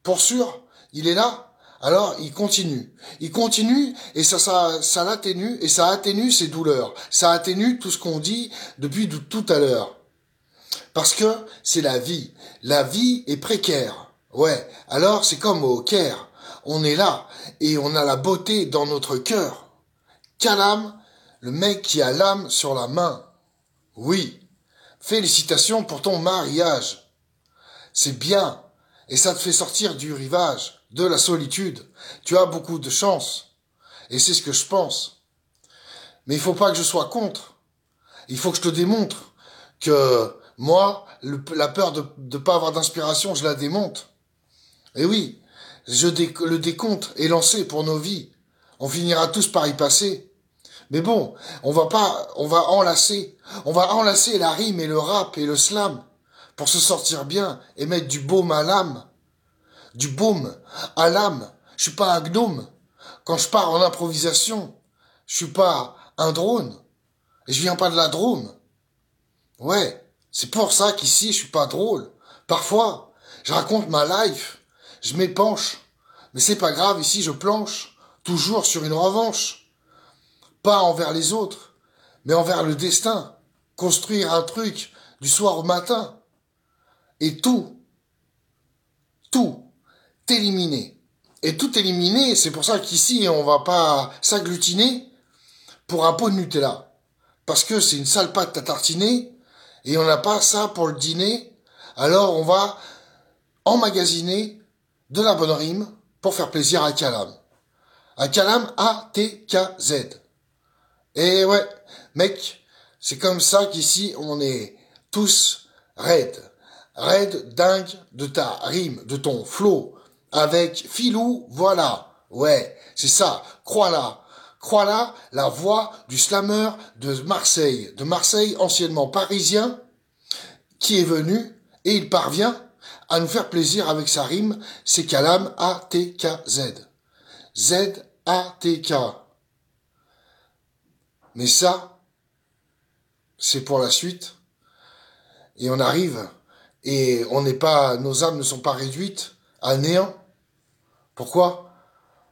[SPEAKER 11] pour sûr, il est là, alors il continue. Il continue et ça, ça, ça l'atténue et ça atténue ses douleurs. Ça atténue tout ce qu'on dit depuis tout à l'heure. Parce que c'est la vie. La vie est précaire. Ouais. Alors c'est comme au Caire. On est là et on a la beauté dans notre cœur. Calam, le mec qui a l'âme sur la main. Oui. Félicitations pour ton mariage. C'est bien. Et ça te fait sortir du rivage, de la solitude. Tu as beaucoup de chance. Et c'est ce que je pense. Mais il faut pas que je sois contre. Il faut que je te démontre que moi, la peur de ne pas avoir d'inspiration, je la démonte. Et oui, je le décompte est lancé pour nos vies. On finira tous par y passer. Mais bon, on va pas, on va enlacer, on va enlacer la rime et le rap et le slam pour se sortir bien et mettre du baume à l'âme. Du baume à l'âme. Je suis pas un gnome. Quand je pars en improvisation, je suis pas un drone. Je viens pas de la Drôme. Ouais, c'est pour ça qu'ici je suis pas drôle. Parfois, je raconte ma life, je m'épanche. Mais c'est pas grave, ici je planche, toujours sur une revanche. pas envers les autres, mais envers le destin. Construire un truc du soir au matin. Et tout, tout, éliminer. Et tout éliminer, c'est pour ça qu'ici, on va pas s'agglutiner pour un pot de Nutella. Parce que c'est une sale pâte à tartiner, et on n'a pas ça pour le dîner. Alors on va emmagasiner de la bonne rime pour faire plaisir à Calam. À Calam, A-T-K-Z. Et ouais, mec, c'est comme ça qu'ici on est tous raides. Raides dingue de ta rime, de ton flow. Avec Filou, voilà. Ouais, c'est ça. Crois-la. Crois-la, la voix du slammer de Marseille. De Marseille, anciennement parisien, qui est venu et il parvient à nous faire plaisir avec sa rime. C'est Calam A-T-K-Z. Z-A-T-K. Mais ça, c'est pour la suite. Et on arrive, et on n'est pas, nos âmes ne sont pas réduites à néant. Pourquoi?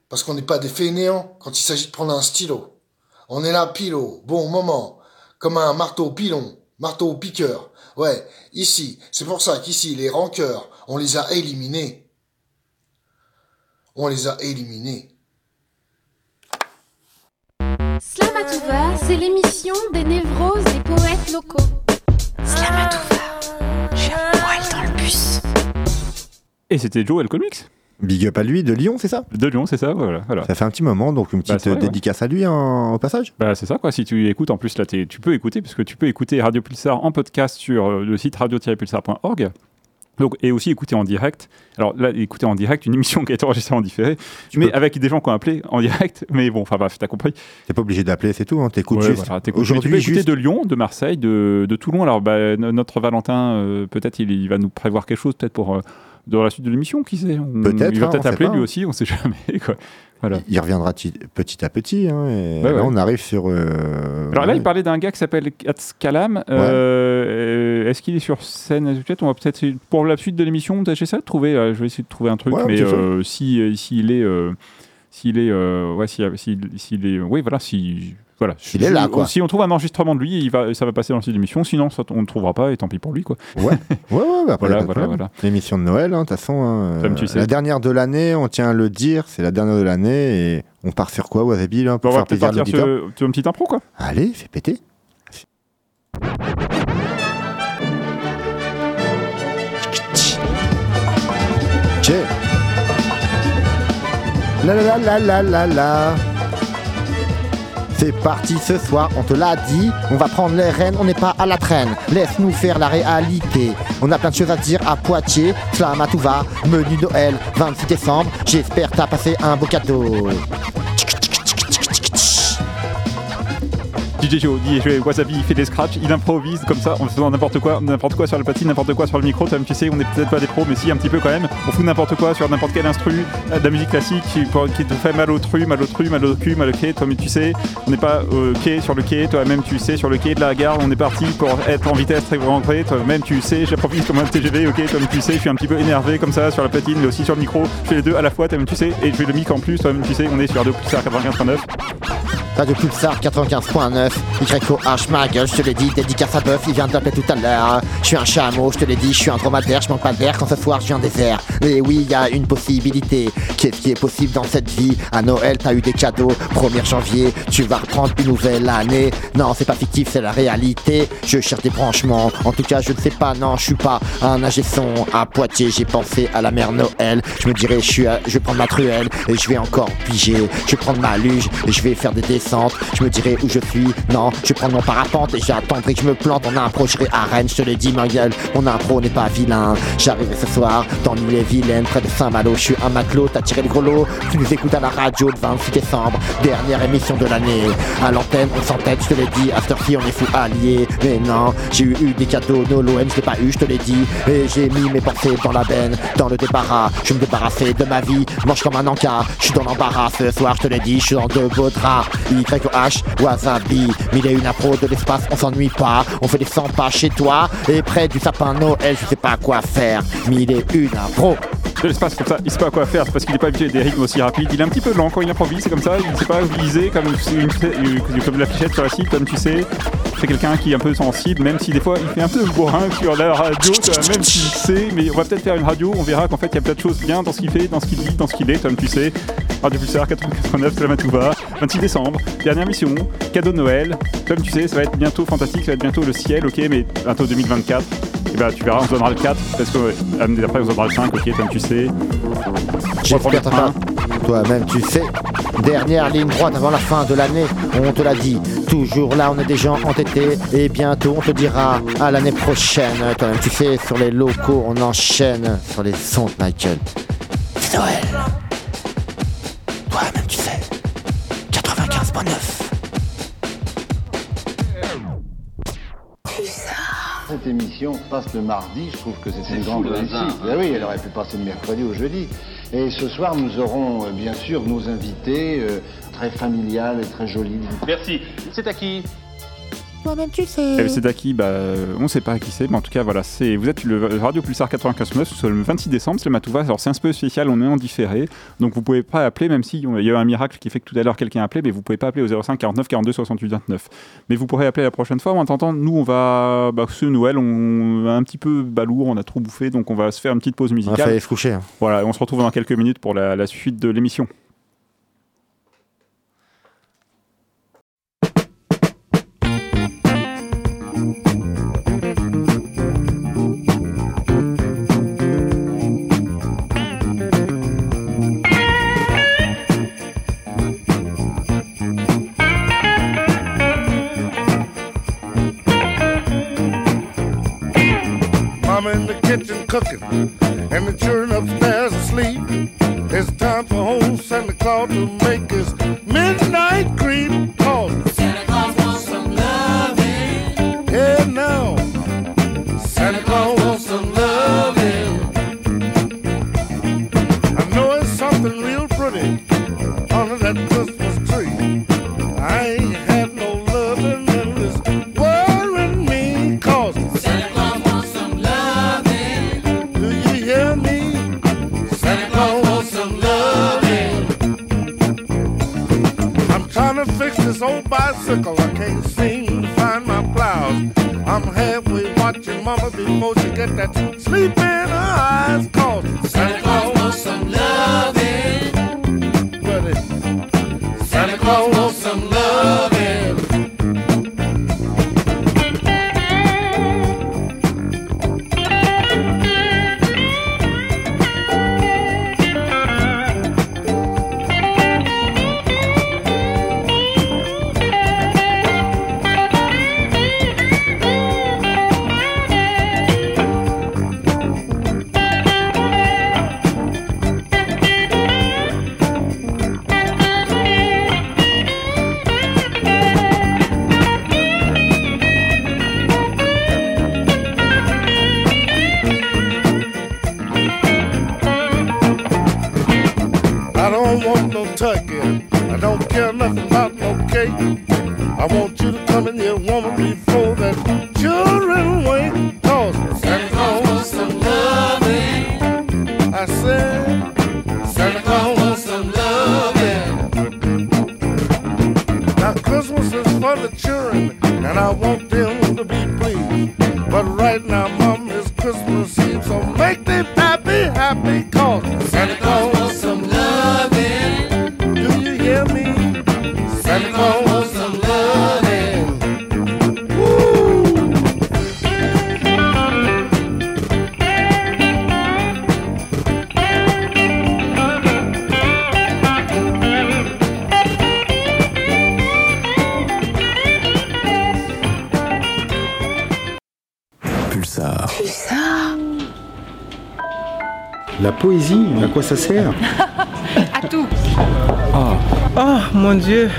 [SPEAKER 11] Parce qu'on n'est pas des fainéants quand il s'agit de prendre un stylo. On est là pile au bon moment, comme un marteau pilon, marteau piqueur. Ouais, ici, c'est pour ça qu'ici, les rancœurs, on les a éliminés. On les a éliminés.
[SPEAKER 14] Slamatouva, c'est l'émission des névroses des poètes locaux.
[SPEAKER 1] Slamatouva, j'ai un poil dans le bus.
[SPEAKER 4] Et c'était Joe Comics
[SPEAKER 2] Big up à lui, de Lyon, c'est ça?
[SPEAKER 4] De Lyon, c'est ça, voilà. voilà.
[SPEAKER 2] Ça fait un petit moment, donc une petite
[SPEAKER 4] Bah, ouais.
[SPEAKER 2] dédicace à lui hein, au passage?
[SPEAKER 4] Bah, c'est ça, quoi. Si tu écoutes, en plus, là, tu peux écouter, parce que tu peux écouter Radio Pulsar en podcast sur euh, le site radio-pulsar.org. Donc, et aussi écouter en direct. Alors là, écouter en direct une émission qui a été enregistrée en différé, mais avec des gens qui ont appelé en direct. Mais bon, enfin bref, t'as compris.
[SPEAKER 2] T'es pas obligé d'appeler, c'est tout. Hein. T'écoutes
[SPEAKER 4] Ouais,
[SPEAKER 2] juste.
[SPEAKER 4] voilà, tu peux
[SPEAKER 2] Aujourd'hui,
[SPEAKER 4] écouter
[SPEAKER 2] juste.
[SPEAKER 4] de Lyon, de Marseille, de, de Toulon. Alors, bah, no- notre Valentin, euh, peut-être il, il va nous prévoir quelque chose, peut-être pour euh, dans la suite de l'émission, qui sait On-
[SPEAKER 2] Peut-être,
[SPEAKER 4] Il va
[SPEAKER 2] hein,
[SPEAKER 4] peut-être appeler lui aussi, on sait jamais. Quoi. Voilà.
[SPEAKER 2] Il reviendra ti- petit à petit. Hein, et
[SPEAKER 4] Ouais,
[SPEAKER 2] là,
[SPEAKER 4] ouais.
[SPEAKER 2] on arrive sur. euh,
[SPEAKER 4] Alors là,
[SPEAKER 2] ouais.
[SPEAKER 4] il parlait d'un gars qui s'appelle Katz Kalam. Euh, euh, Est-ce qu'il est sur scène Peut-être, on va peut-être pour la suite de l'émission, j'essaie de trouver. je vais essayer de trouver un truc,
[SPEAKER 2] Ouais,
[SPEAKER 4] mais euh, si s'il est, s'il est, ouais, s'il s'il- s'il est, oui, voilà, si. Voilà.
[SPEAKER 2] S'il est là, quoi.
[SPEAKER 4] Si on trouve un enregistrement de lui, il va, ça va passer dans le site d'émission. Sinon, ça, on ne trouvera pas et tant pis pour lui. Quoi.
[SPEAKER 2] Ouais, ouais, ouais, bah, après,
[SPEAKER 4] Voilà, voilà.
[SPEAKER 2] L'émission de Noël, hein, de toute façon. hein,
[SPEAKER 4] Comme
[SPEAKER 2] euh,
[SPEAKER 4] tu sais.
[SPEAKER 2] La dernière de l'année, on tient à le dire, c'est la dernière de l'année et on part sur quoi, Wasabi, là, pour
[SPEAKER 4] on va
[SPEAKER 2] faire
[SPEAKER 4] peut-être partir sur, une petite impro, quoi.
[SPEAKER 2] Allez, fais péter. La la la la la la la. C'est parti ce soir, on te l'a dit, on va prendre les rênes, on n'est pas à la traîne. Laisse-nous faire la réalité. On a plein de choses à dire à Poitiers, Slam tout menu Noël, 26 décembre, j'espère t'as passé un beau cadeau.
[SPEAKER 4] DJ Joe, DJ Wasabi, il fait des scratchs, il improvise comme ça, en faisant n'importe quoi, n'importe quoi sur la platine, n'importe quoi sur le micro. Toi-même, tu sais, on n'est peut-être pas des pros, mais si, un petit peu quand même. On fout n'importe quoi sur n'importe quel instru, euh, de la musique classique qui, te fait mal au tru, mal au tru, mal au cul, mal au quai. Toi-même, tu sais, on n'est pas au quai, sur le quai. Toi-même, tu sais, sur le quai de la gare, on est parti pour être en vitesse très rentrée. Toi-même, tu sais, j'approvise comme un TGV, ok. Toi-même, tu sais, je suis un petit peu énervé comme ça sur la platine, mais aussi sur le micro. Je fais les deux à la fois, toi-même, tu sais, et je fais le mic en plus. Toi-même, tu sais, on est sur Radio Pulsar 95.9.
[SPEAKER 2] Radio Pulsar 95.9, YOH ma gueule, je te l'ai dit, dédicace à Buff, il vient de tout à l'heure. Je suis un chameau, je te l'ai dit, je suis un dromadaire, je manque pas d'air quand ce soir je viens désert. Et oui, il y a une possibilité. Qu'est-ce qui est possible dans cette vie? À Noël, t'as eu des cadeaux. 1er janvier, tu vas reprendre une nouvelle année. Non, c'est pas fictif, c'est la réalité. Je cherche des branchements. En tout cas, je ne sais pas, non, je suis pas un ingé son. À Poitiers, j'ai pensé à la mère Noël. Je me dirais, je, suis je vais prendre ma truelle et je vais encore piger. Je vais prendre ma luge et je vais faire des descentes. Je me dirais où je suis. Non, je prendre mon parapente et j'attendrai que je me plante. On a un pro, j'irai à Rennes, je te l'ai dit, ma gueule. Mon impro n'est pas vilain. J'arriverai ce soir dans l'île et Vilaine, près de Saint-Malo. Je suis un matelot, t'as tiré le gros lot. Tu nous écoutes à la radio le 26 décembre, dernière émission de l'année. À l'antenne, on s'entête, je te l'ai dit. À cette on est fou alliés. Mais non, j'ai eu, des cadeaux. No l'OM, je l'ai pas eu, je te l'ai dit. Et j'ai mis mes pensées dans la benne, dans le débarras. Je me débarrasser de ma vie. Mange comme un encas. Je suis dans l'embarras ce soir, je te l'ai dit. Je suis dans de beaux draps. YOH, Wasabi. Mille et une impro de l'espace, on s'ennuie pas. On fait des 100 pas chez toi. Et près du sapin Noël, je sais pas quoi faire. Mille et une impro.
[SPEAKER 4] De l'espace comme ça, il sait pas quoi faire, parce qu'il est pas habitué à des rythmes aussi rapides. Il est un petit peu lent quand il improvise, c'est comme ça, il ne sait pas viser comme, la fléchette sur la cible, comme tu sais. C'est quelqu'un qui est un peu sensible, même si des fois il fait un peu bourrin sur la radio, même s'il sait, mais on va peut-être faire une radio, on verra qu'en fait il y a plein de choses bien dans ce qu'il fait, dans ce qu'il dit, dans ce qu'il est, comme tu sais. Radio Pulsar 89, c'est la Matouva, 26 décembre, dernière mission, cadeau de Noël. Comme tu sais, ça va être bientôt fantastique, ça va être bientôt le ciel, ok, mais bientôt 2024. Et bah tu verras, on se donnera le 4, parce que l'année après on se donnera le 5, ok, comme tu sais.
[SPEAKER 2] Toi-même, tu sais. Dernière ligne droite avant la fin de l'année, on te l'a dit. Toujours là, on est des gens entêtés. Et bientôt, on te dira à l'année prochaine. Toi-même, tu sais, sur les locaux, on enchaîne sur les sons de Michael. C'est Noël. Toi-même, tu sais. 95.9.
[SPEAKER 15] Cette émission passe le mardi, je trouve que c'est une grande réussite. Ben oui, elle aurait pu passer le mercredi ou jeudi. Et ce soir, nous aurons euh, bien sûr nos invités, euh, très familiales et très jolies.
[SPEAKER 16] Merci. C'est à qui?
[SPEAKER 2] Toi-même, tu
[SPEAKER 4] Et
[SPEAKER 2] sais.
[SPEAKER 4] c'est d'Aki, bah, euh, on sait pas qui c'est, mais en tout cas, voilà, c'est, vous êtes le Radio Pulsar 95.9, c'est le 26 décembre, c'est le Matouva. Alors, c'est un peu spécial, on est en différé, donc vous pouvez pas appeler, même si il y a eu un miracle qui fait que tout à l'heure quelqu'un a appelé, mais vous pouvez pas appeler au 05 49 42 68 29. Mais vous pourrez appeler la prochaine fois. En attendant, nous, on va, bah, ce Noël, on a un petit peu balourd, on a trop bouffé, donc on va se faire une petite pause
[SPEAKER 2] On
[SPEAKER 4] musicale.
[SPEAKER 2] va aller se coucher. hein.
[SPEAKER 4] Voilà, on se retrouve dans quelques minutes pour la, la suite de l'émission.
[SPEAKER 17] Mama in the kitchen cooking, and the children upstairs asleep. It's time for old Santa Claus to make his midnight creep. This old bicycle. I can't seem to find my plows. I'm halfway watching Mama before she get that sleep in her eyes. Cause Santa Claus
[SPEAKER 10] La poésie, à quoi ça sert
[SPEAKER 12] À tout. Oh mon Dieu,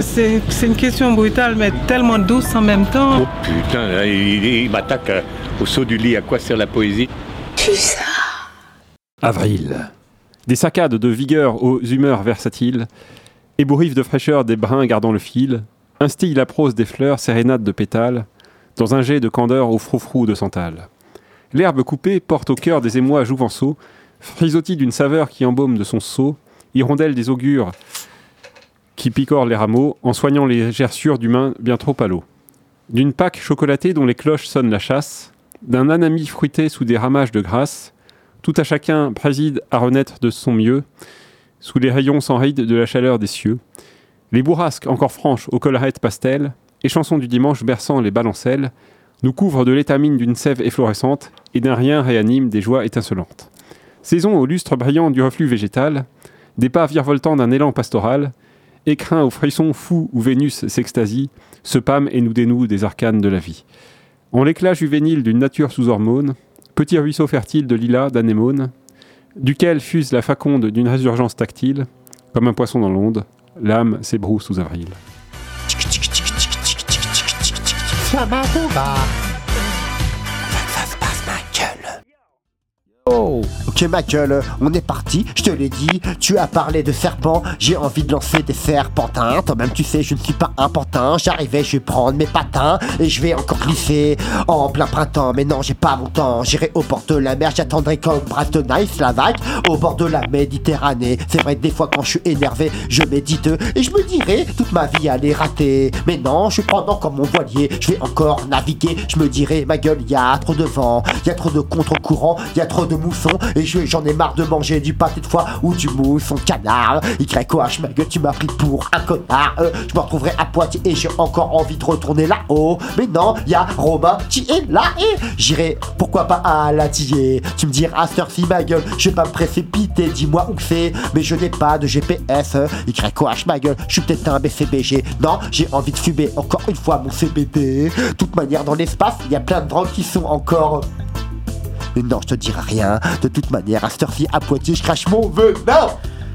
[SPEAKER 12] c'est- une question brutale, mais tellement douce en même temps.
[SPEAKER 13] Putain, là, il, il m'attaque euh, au saut du lit. À quoi sert la poésie?
[SPEAKER 1] Pulsar.
[SPEAKER 4] Avril. Des saccades de vigueur aux humeurs versatiles, ébouriffes de fraîcheur des brins gardant le fil, instille la prose des fleurs, sérénade de pétales, dans un jet de candeur au froufrou de santal. L'herbe coupée porte au cœur des émois jouvenceaux, frisottis d'une saveur qui embaume de son seau, hirondelle des augures qui picorent les rameaux en soignant les gerçures d'humains bien trop à l'eau. D'une Pâque chocolatée dont les cloches sonnent la chasse, d'un anami fruité sous des ramages de grâce, tout à chacun préside à renaître de son mieux, sous les rayons sans ride de la chaleur des cieux. Les bourrasques encore franches aux collerettes pastel, et chansons du dimanche berçant les balancelles, nous couvrent de l'étamine d'une sève efflorescente et d'un rien réanime des joies étincelantes. Saison au lustre brillant du reflux végétal, des pas virevoltants d'un élan pastoral, écrin aux frissons fous où Vénus s'extasie, se pâme et nous dénoue des arcanes de la vie. En l'éclat juvénile d'une nature sous hormones, petit ruisseau fertile de lilas, d'anémones, duquel fuse la faconde d'une résurgence tactile, comme un poisson dans l'onde, l'âme s'ébroue sous avril.
[SPEAKER 3] Ok ma gueule, on est parti, je te l'ai dit, tu as parlé de serpent, j'ai envie de lancer des serpentins, toi-même tu sais je ne suis pas un pantin, j'arrivais, je vais prendre mes patins et je vais encore glisser en plein printemps, mais non j'ai pas mon temps, j'irai au bord de la mer, j'attendrai comme Nice la vague, au bord de la Méditerranée, c'est vrai des fois quand je suis énervé, je médite et je me dirais toute ma vie elle est ratée, mais non je prends encore mon voilier, je vais encore naviguer, je me dirais ma gueule y a trop de vent, y a trop de contre-courant, y a trop de et je- j'en ai marre de manger du pâté de foie ou du mousson canard. YOH, ma gueule, tu m'as pris pour un connard. Euh, je me retrouverai à Poitiers et j'ai encore envie de retourner là-haut. Mais non, y a qui est là et j'irai, pourquoi pas à la. Tu me diras, Surfy, ma gueule, je vais pas me précipiter, dis-moi où c'est. Mais je n'ai pas de GPS. euh, YOH, ma gueule, je suis peut-être un BCBG. Non, j'ai envie de fumer encore une fois mon CBD. Toute manière, dans l'espace, il y a plein de drogues qui sont encore. Non, je te dirai rien. De toute manière, à cette heure-ci, à Poitiers, je crache mon venin.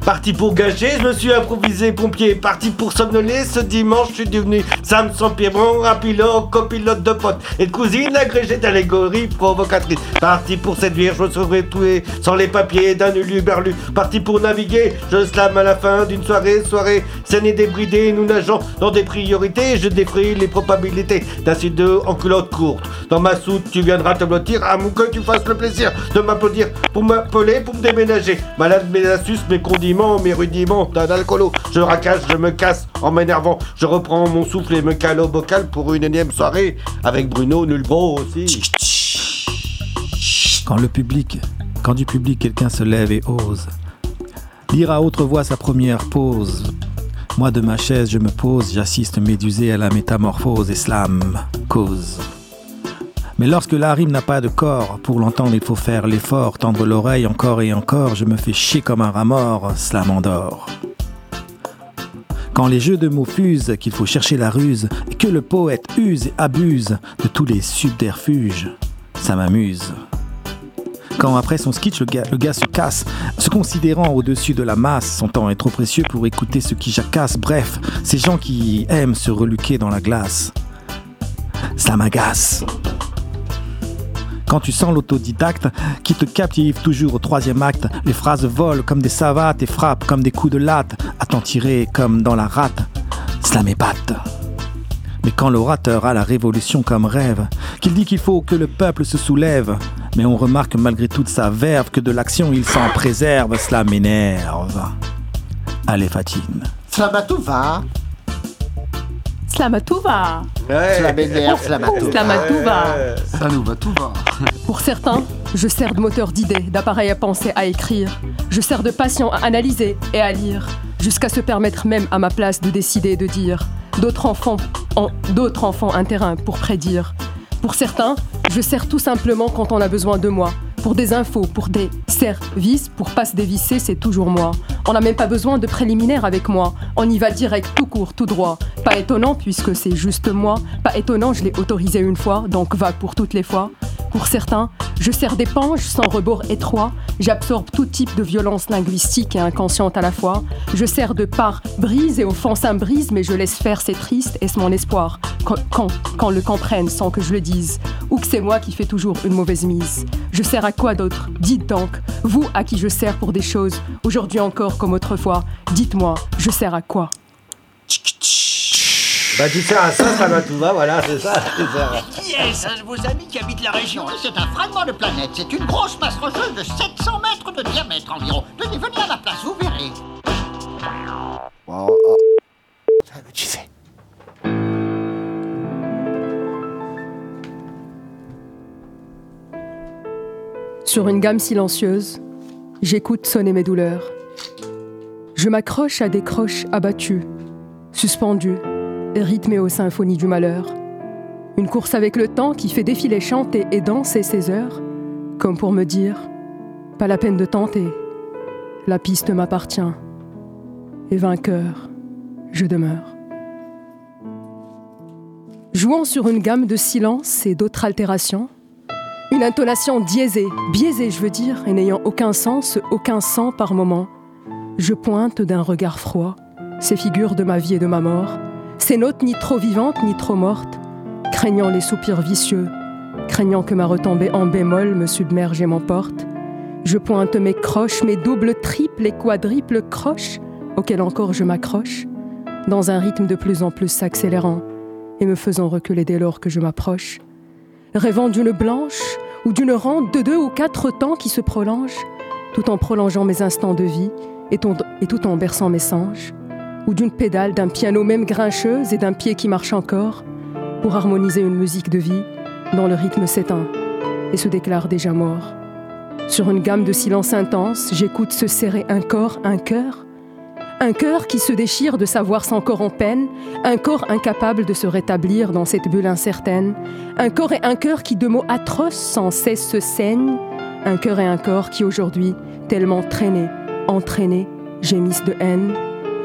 [SPEAKER 18] Parti pour gager, je me suis improvisé pompier. Parti pour somnoler, ce dimanche, je suis devenu Sam sans Pierron, un pilote, copilote de pote. Et de cousine agrégée d'allégorie provocatrice. Parti pour séduire, je me serais tué sans les papiers d'un uluberlu. Parti pour naviguer, je slam à la fin d'une soirée, soirée saine et débridée. Nous nageons dans des priorités, je défrie les probabilités d'un site de en culotte courte. Dans ma soute, tu viendras te blottir, à mon que tu fasses le plaisir de m'applaudir pour m'appeler, pour me déménager. Malade mes astuces, mes condiments, mes rudiments d'un alcoolo. Je racasse, je me casse en m'énervant. Je reprends mon souffle et me cale au bocal pour une énième soirée avec Bruno Nulbro aussi.
[SPEAKER 19] Quand le public, quand du public quelqu'un se lève et ose lire à haute voix sa première pause. Moi de ma chaise je me pose, j'assiste médusé à la métamorphose et slam cause. Mais lorsque la rime n'a pas de corps, pour l'entendre il faut faire l'effort, tendre l'oreille encore et encore, je me fais chier comme un rat mort, cela m'endort. Quand les jeux de mots fusent, qu'il faut chercher la ruse, et que le poète use et abuse de tous les subterfuges, ça m'amuse. Quand après son sketch, le gars, se casse, se considérant au-dessus de la masse, son temps est trop précieux pour écouter ce qui jacasse. Bref, ces gens qui aiment se reluquer dans la glace, ça m'agace. Quand tu sens l'autodidacte qui te captive toujours au troisième acte, les phrases volent comme des savates et frappent comme des coups de latte, à t'en tirer comme dans la rate, cela m'épate. Mais quand l'orateur a la révolution comme rêve, qu'il dit qu'il faut que le peuple se soulève, mais on remarque malgré toute sa verve que de l'action il s'en préserve, cela m'énerve. Allez Fatine.
[SPEAKER 3] Slamatouva.
[SPEAKER 5] Slamatouva.
[SPEAKER 3] Cela m'énerve, Slamatouva.
[SPEAKER 5] Slamatouva.
[SPEAKER 10] Ça nous va, tout va.
[SPEAKER 5] Pour certains, je sers de moteur d'idées, d'appareil à penser, à écrire. Je sers de patient à analyser et à lire, jusqu'à se permettre même à ma place de décider et de dire. D'autres enfants ont d'autres enfants un terrain pour prédire. Pour certains, je sers tout simplement quand on a besoin de moi. Pour des infos, pour des services, pour pas se dévisser, c'est toujours moi. On n'a même pas besoin de préliminaire avec moi. On y va direct, tout court, tout droit. Pas étonnant puisque c'est juste moi. Pas étonnant, je l'ai autorisé une fois, donc va pour toutes les fois. Pour certains, je sers d'éponge sans rebord étroit. J'absorbe tout type de violence linguistique et inconsciente à la fois. Je sers de part brise et offense un brise, mais je laisse faire, c'est triste, est-ce mon espoir? Quand, quand, quand le comprennent sans que je le dise. Ou que c'est moi qui fais toujours une mauvaise mise. Je sers à quoi d'autre? Dites donc, vous à qui je sers pour des choses, aujourd'hui encore comme autrefois, dites-moi, je sers à quoi?
[SPEAKER 18] Bah tu sers à ça, ça va tout va, voilà, c'est ça. c'est ça.
[SPEAKER 1] Qui est-ce Un de vos amis qui habite la région? C'est un fragment de planète. C'est une grosse masse rocheuse de 700 mètres de
[SPEAKER 20] mettre environ. Tenez, venez à ma place, vous verrez.
[SPEAKER 2] Oh, mais tu sais.
[SPEAKER 5] Sur une gamme silencieuse, j'écoute sonner mes douleurs. Je m'accroche à des croches abattues, suspendues rythmées aux symphonies du malheur. Une course avec le temps qui fait défiler, chanter et danser ses heures, comme pour me dire pas la peine de tenter, la piste m'appartient. Et vainqueur, je demeure. Jouant sur une gamme de silence et d'autres altérations, une intonation diésée, biaisée je veux dire, et n'ayant aucun sens, aucun sang par moment, je pointe d'un regard froid ces figures de ma vie et de ma mort, ces notes ni trop vivantes ni trop mortes, craignant les soupirs vicieux, craignant que ma retombée en bémol me submerge et m'emporte. Je pointe mes croches, mes doubles, triples et quadruples croches, auxquelles encore je m'accroche, dans un rythme de plus en plus s'accélérant et me faisant reculer dès lors que je m'approche, rêvant d'une blanche ou d'une rente de deux ou quatre temps qui se prolonge, tout en prolongeant mes instants de vie et tout en berçant mes songes, ou d'une pédale d'un piano même grincheuse et d'un pied qui marche encore, pour harmoniser une musique de vie dont le rythme s'éteint et se déclare déjà mort. Sur une gamme de silence intense, j'écoute se serrer un corps, un cœur, un cœur qui se déchire de savoir sans corps en peine, un corps incapable de se rétablir dans cette bulle incertaine, un corps et un cœur qui de mots atroces sans cesse se saignent, un cœur et un corps qui aujourd'hui, tellement traînés, entraînés, gémissent de haine.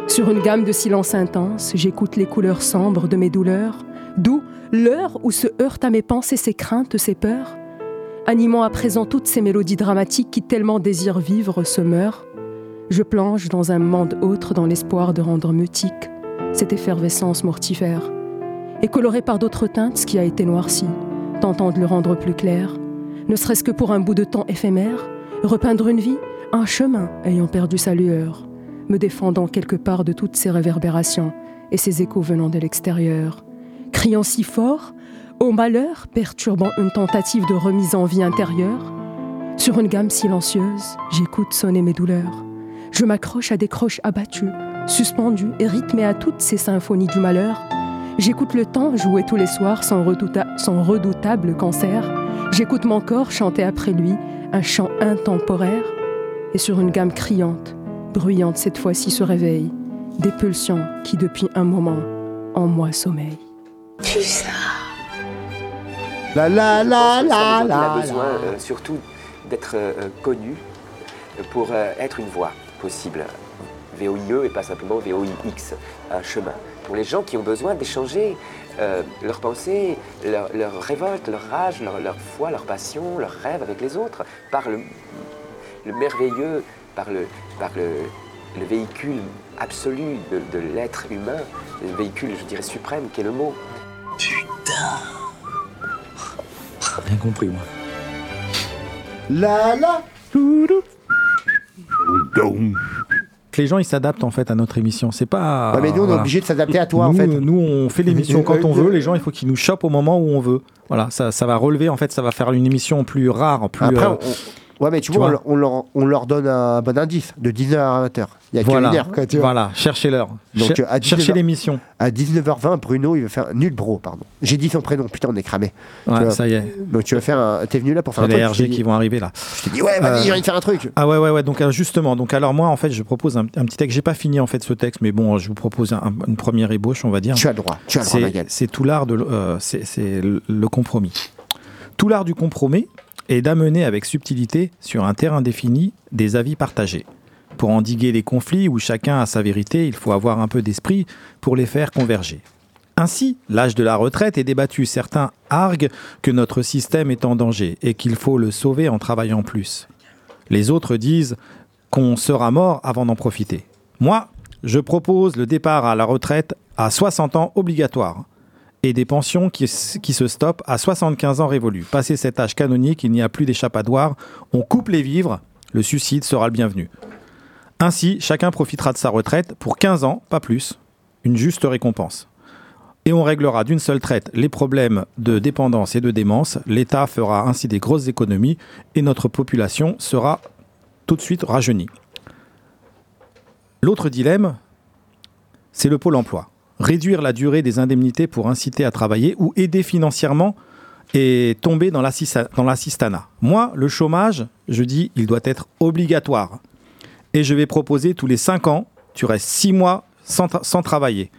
[SPEAKER 5] Sur une gamme de silence intense, j'écoute les couleurs sombres de mes douleurs, d'où l'heure où se heurtent à mes pensées ces craintes, ces peurs, animant à présent toutes ces mélodies dramatiques qui tellement désirent vivre se meurent. Je plonge dans un monde autre dans l'espoir de rendre mutique cette effervescence mortifère, et colorer par d'autres teintes ce qui a été noirci, tentant de le rendre plus clair, ne serait-ce que pour un bout de temps éphémère, repeindre une vie, un chemin ayant perdu sa lueur, me défendant quelque part de toutes ces réverbérations et ces échos venant de l'extérieur, criant si fort, au malheur, perturbant une tentative de remise en vie intérieure. Sur une gamme silencieuse, j'écoute sonner mes douleurs. Je m'accroche à des croches abattues, suspendues et rythmées à toutes ces symphonies du malheur. J'écoute le temps jouer tous les soirs redouta- sans redoutable cancer. J'écoute mon corps chanter après lui un chant intemporaire. Et sur une gamme criante, bruyante cette fois-ci se réveille, des pulsions qui depuis un moment en moi sommeillent.
[SPEAKER 1] Putain.
[SPEAKER 2] La la la la
[SPEAKER 21] Il a
[SPEAKER 2] la.
[SPEAKER 21] besoin euh, surtout d'être euh, connu pour euh, être une voie possible. VOIE et pas simplement VOIX, un chemin. Pour les gens qui ont besoin d'échanger euh, leurs pensées, leur, leur révolte, leur rage, leur, leur foi, leur passion, leurs rêves avec les autres, par le, le merveilleux, par le, par le, le véhicule absolu de, de l'être humain, le véhicule, je dirais, suprême, qui est le mot.
[SPEAKER 10] Rien compris, moi.
[SPEAKER 2] La la.
[SPEAKER 19] Les gens ils s'adaptent en fait à notre émission. C'est pas.
[SPEAKER 2] Ouais, mais nous, on est obligé de s'adapter à toi, en fait.
[SPEAKER 19] Nous, on fait l'émission quand on veut. Les gens, il faut qu'ils nous chopent au moment où on veut. Voilà, ça, ça va relever en fait, ça va faire une émission plus rare, plus.
[SPEAKER 2] Après,
[SPEAKER 19] euh,
[SPEAKER 2] on- ouais, mais tu,
[SPEAKER 19] tu
[SPEAKER 2] vois,
[SPEAKER 19] vois.
[SPEAKER 2] on, leur, on leur donne un bon indice de 19h à 20h. Il y a
[SPEAKER 19] voilà,
[SPEAKER 2] que une heure, quoi, tu vois.
[SPEAKER 19] voilà, cherchez l'heure. Cher- cherchez
[SPEAKER 2] 19h
[SPEAKER 19] l'émission.
[SPEAKER 2] À 19h20, Bruno, il va faire nul bro, pardon. J'ai dit son prénom, putain, on est cramé.
[SPEAKER 19] Ouais, ça y est.
[SPEAKER 2] Donc tu vas faire un. T'es venu là pour faire un
[SPEAKER 19] les
[SPEAKER 2] truc. t'ai
[SPEAKER 19] RG
[SPEAKER 2] dit-
[SPEAKER 19] qui vont arriver là.
[SPEAKER 2] Je t'ai dit, ouais, vas-y,
[SPEAKER 19] Euh,
[SPEAKER 2] j'ai envie de faire un truc.
[SPEAKER 19] Ah ouais, ouais, ouais. Donc euh, justement, donc alors moi, en fait, je propose un, un petit texte. J'ai pas fini en fait ce texte, mais bon, je vous propose un- une première ébauche, on va dire.
[SPEAKER 2] Tu as le droit, tu as le droit,
[SPEAKER 19] C'est- tout l'art de, euh, c'est le compromis. Tout l'art du compromis est d'amener avec subtilité sur un terrain défini des avis partagés. Pour endiguer les conflits où chacun a sa vérité, il faut avoir un peu d'esprit pour les faire converger. Ainsi, l'âge de la retraite est débattu. Certains arguent que notre système est en danger et qu'il faut le sauver en travaillant plus. Les autres disent qu'on sera mort avant d'en profiter. Moi, je propose le départ à la retraite à 60 ans obligatoire et des pensions qui, se stoppent à 75 ans révolus. Passé cet âge canonique, il n'y a plus d'échappatoire, on coupe les vivres, le suicide sera le bienvenu. Ainsi, chacun profitera de sa retraite pour 15 ans, pas plus, une juste récompense. Et on réglera d'une seule traite les problèmes de dépendance et de démence. L'État fera ainsi des grosses économies et notre population sera tout de suite rajeuni. L'autre dilemme, c'est le pôle emploi. Réduire la durée des indemnités pour inciter à travailler ou aider financièrement et tomber dans l'assista- dans l'assistanat. Moi, le chômage, je dis, il doit être obligatoire. Et je vais proposer tous les 5 ans, tu restes 6 mois sans, sans travailler.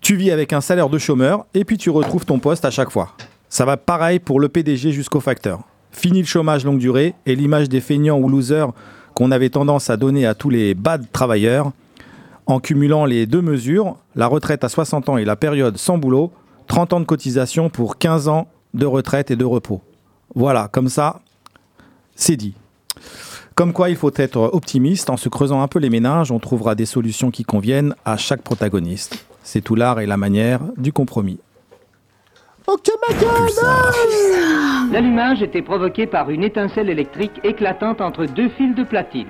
[SPEAKER 19] Tu vis avec un salaire de chômeur et puis tu retrouves ton poste à chaque fois. Ça va pareil pour le PDG jusqu'au facteur. Fini le chômage longue durée et l'image des feignants ou losers qu'on avait tendance à donner à tous les bad travailleurs. En cumulant les deux mesures, la retraite à 60 ans et la période sans boulot, 30 ans de cotisation pour 15 ans de retraite et de repos. Voilà, comme ça, c'est dit. Comme quoi, il faut être optimiste. En se creusant un peu les méninges, on trouvera des solutions qui conviennent à chaque protagoniste. C'est tout l'art et la manière du compromis.
[SPEAKER 1] Ok, ma gueule
[SPEAKER 22] L'allumage était provoqué par une étincelle électrique éclatante entre deux fils de platine.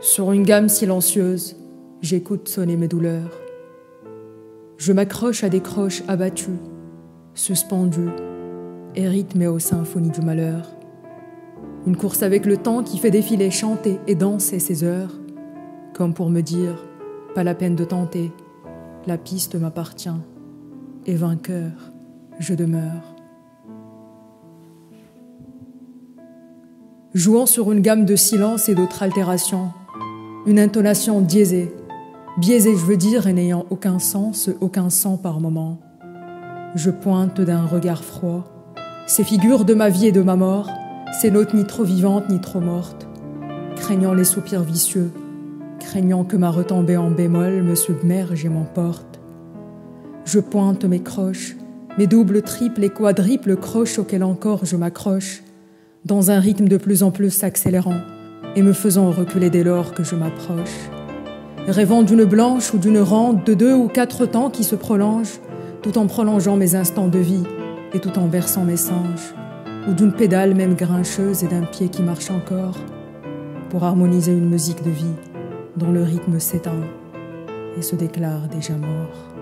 [SPEAKER 23] Sur une gamme silencieuse, j'écoute sonner mes douleurs. Je m'accroche à des croches abattues, suspendues et rythmées aux symphonies du malheur. Une course avec le temps qui fait défiler, chanter et danser ses heures, comme pour me dire, pas la peine de tenter, la piste m'appartient, et vainqueur, je demeure. Jouant sur une gamme de silence et d'autres altérations, une intonation diésée, biaisée je veux dire et n'ayant aucun sens, aucun sang par moment. Je pointe d'un regard froid ces figures de ma vie et de ma mort, ces notes ni trop vivantes ni trop mortes, craignant les soupirs vicieux, craignant que ma retombée en bémol me submerge et m'emporte. Je pointe mes croches, mes doubles, triples et quadruples croches auxquelles encore je m'accroche, dans un rythme de plus en plus s'accélérant et me faisant reculer dès lors que je m'approche. Rêvant d'une blanche ou d'une rente de deux ou quatre temps qui se prolongent, tout en prolongeant mes instants de vie et tout en versant mes singes, ou d'une pédale même grincheuse et d'un pied qui marche encore, pour harmoniser une musique de vie dont le rythme s'éteint et se déclare déjà mort,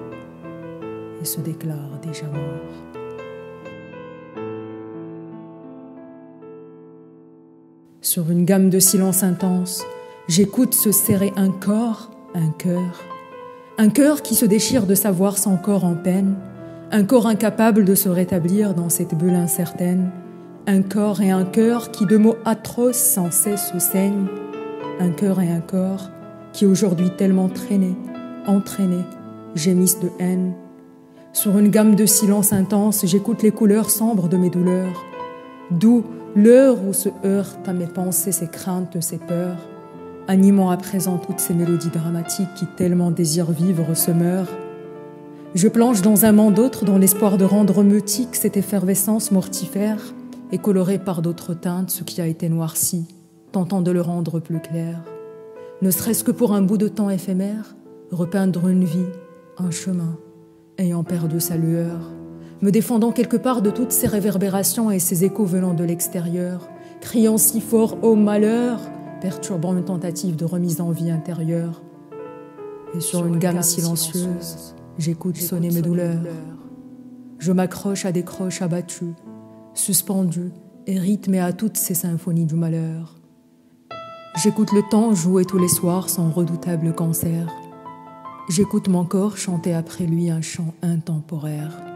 [SPEAKER 23] et se déclare déjà mort. Sur une gamme de silence intense, j'écoute se serrer un corps, un cœur, un cœur qui se déchire de savoir son corps en peine, un corps incapable de se rétablir dans cette bulle incertaine, un corps et un cœur qui de mots atroces sans cesse se saignent, un cœur et un corps qui aujourd'hui tellement traînés, entraînés, gémissent de haine. Sur une gamme de silence intense, j'écoute les couleurs sombres de mes douleurs, d'où l'heure où se heurtent à mes pensées ces craintes, ces peurs, animant à présent toutes ces mélodies dramatiques qui tellement désirent vivre se meurent. Je plonge dans un monde d'autres dans l'espoir de rendre mutique cette effervescence mortifère et colorer par d'autres teintes ce qui a été noirci, tentant de le rendre plus clair. Ne serait-ce que pour un bout de temps éphémère, repeindre une vie, un chemin, ayant perdu sa lueur, me défendant quelque part de toutes ces réverbérations et ces échos venant de l'extérieur, criant si fort au malheur, perturbant une tentative de remise en vie intérieure. Et sur, une gamme silencieuse, j'écoute sonner mes douleurs. Je m'accroche à des croches abattues, suspendues et rythmées à toutes ces symphonies du malheur. J'écoute le temps jouer tous les soirs son redoutable cancer. J'écoute mon corps chanter après lui un chant intemporaire.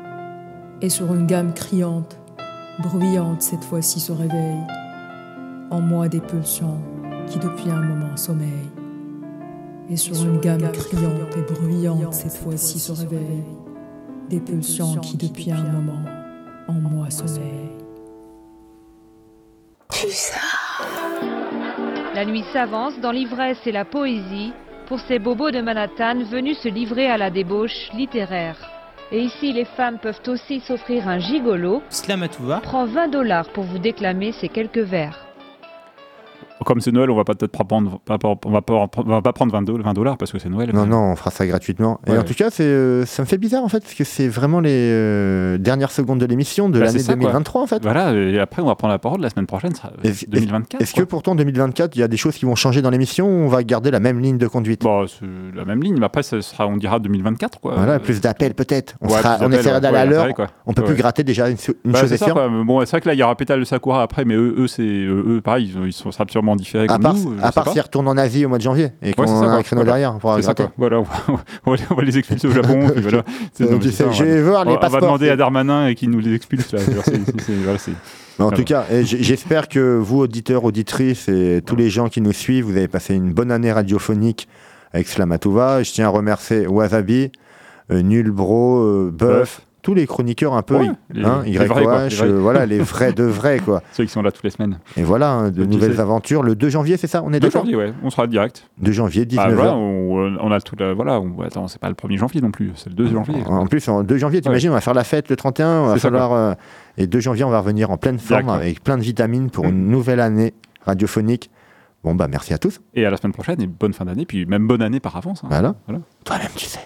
[SPEAKER 23] Et sur une gamme criante, bruyante cette fois-ci se réveille, en moi des pulsions qui depuis un moment sommeillent. Et sur une gamme criante et bruyante cette fois-ci se réveille, des pulsions qui depuis un moment en moi sommeillent.
[SPEAKER 24] La nuit s'avance dans l'ivresse et la poésie pour ces bobos de Manhattan venus se livrer à la débauche littéraire. Et ici, les femmes peuvent aussi s'offrir un gigolo.
[SPEAKER 25] Slam à tout va.
[SPEAKER 24] Prend 20 dollars pour vous déclamer ces quelques vers.
[SPEAKER 4] Comme c'est Noël, on va pas peut-être prendre, pas- on va pas, on va pas prendre 20 dollars, 20 dollars parce que c'est Noël.
[SPEAKER 2] Non, non, on fera ça gratuitement. Et en tout cas, c'est, euh, ça me fait bizarre en fait, parce que c'est vraiment les euh, dernières secondes de l'émission de
[SPEAKER 4] Bah,
[SPEAKER 2] l'année
[SPEAKER 4] c'est ça, quoi.
[SPEAKER 2] 2023 en fait.
[SPEAKER 4] Voilà, et après on va prendre la parole la semaine prochaine,
[SPEAKER 2] Est-ce-
[SPEAKER 4] 2024.
[SPEAKER 2] Est-ce que pourtant 2024, il y a des choses qui vont changer dans l'émission ou on va garder la même ligne de conduite?
[SPEAKER 4] Bon, c'est la même ligne, mais après ça sera, on dira 2024 quoi.
[SPEAKER 2] Voilà, plus d'appels peut-être. On,
[SPEAKER 4] Ouais,
[SPEAKER 2] sera-
[SPEAKER 4] plus
[SPEAKER 2] on
[SPEAKER 4] d'appels,
[SPEAKER 2] essaiera d'aller
[SPEAKER 4] ouais,
[SPEAKER 2] à l'heure.
[SPEAKER 4] quoi.
[SPEAKER 2] On peut plus gratter déjà une, une
[SPEAKER 4] Bah,
[SPEAKER 2] chose
[SPEAKER 4] c'est
[SPEAKER 2] est
[SPEAKER 4] ça, Bon, c'est vrai que là, il y aura Pétale de Sakura après, mais eux, eux, c'est, eux, pareil, ils, sont absolument différents
[SPEAKER 2] À
[SPEAKER 4] comme
[SPEAKER 2] part,
[SPEAKER 4] nous.
[SPEAKER 2] à part s'ils retournent en Asie au mois de janvier et qu'on
[SPEAKER 4] Ouais,
[SPEAKER 2] a un créneau
[SPEAKER 4] Voilà.
[SPEAKER 2] derrière pour
[SPEAKER 4] C'est ça,
[SPEAKER 2] gratter.
[SPEAKER 4] quoi. Voilà, on va, les- expulser au Japon. puis voilà. Ça,
[SPEAKER 2] je vais voir les
[SPEAKER 4] on On va demander à Darmanin et qu'il nous les expulse. Là.
[SPEAKER 2] Mais en tout cas, j'espère que vous, auditeurs, auditrices et tous les gens qui nous suivent, vous avez passé une bonne année radiophonique avec Slamatouva. Je tiens à remercier Wasabi, euh, Nul Bro, euh, Buff, tous les chroniqueurs un peu,
[SPEAKER 4] Ouais, les-
[SPEAKER 2] hein,
[SPEAKER 4] les vrais, quoi,
[SPEAKER 2] YOH,
[SPEAKER 4] les vrais.
[SPEAKER 2] euh, voilà, les vrais de vrais, quoi.
[SPEAKER 4] Ceux qui sont là toutes les semaines.
[SPEAKER 2] Et voilà, hein, de nouvelles aventures. Le 2 janvier, c'est ça On est
[SPEAKER 4] 2
[SPEAKER 2] d'accord
[SPEAKER 4] janvier, ouais, on sera direct.
[SPEAKER 2] 2 janvier, 19h.
[SPEAKER 4] Ah, voilà, on, on a tout. la- Voilà, on- attends, c'est pas le 1er janvier non plus, c'est le 2 janvier.
[SPEAKER 2] En plus, en 2 janvier, t'imagines, on va faire la fête le 31, on va falloir. euh, et 2 janvier, on va revenir en pleine forme,
[SPEAKER 4] Direct, ouais.
[SPEAKER 2] avec plein de vitamines pour une nouvelle année radiophonique. Bon, bah, merci à tous.
[SPEAKER 4] Et à la semaine prochaine, et bonne fin d'année, puis même bonne année par avance. hein.
[SPEAKER 2] Voilà.
[SPEAKER 4] voilà.
[SPEAKER 2] Toi-même, tu sais.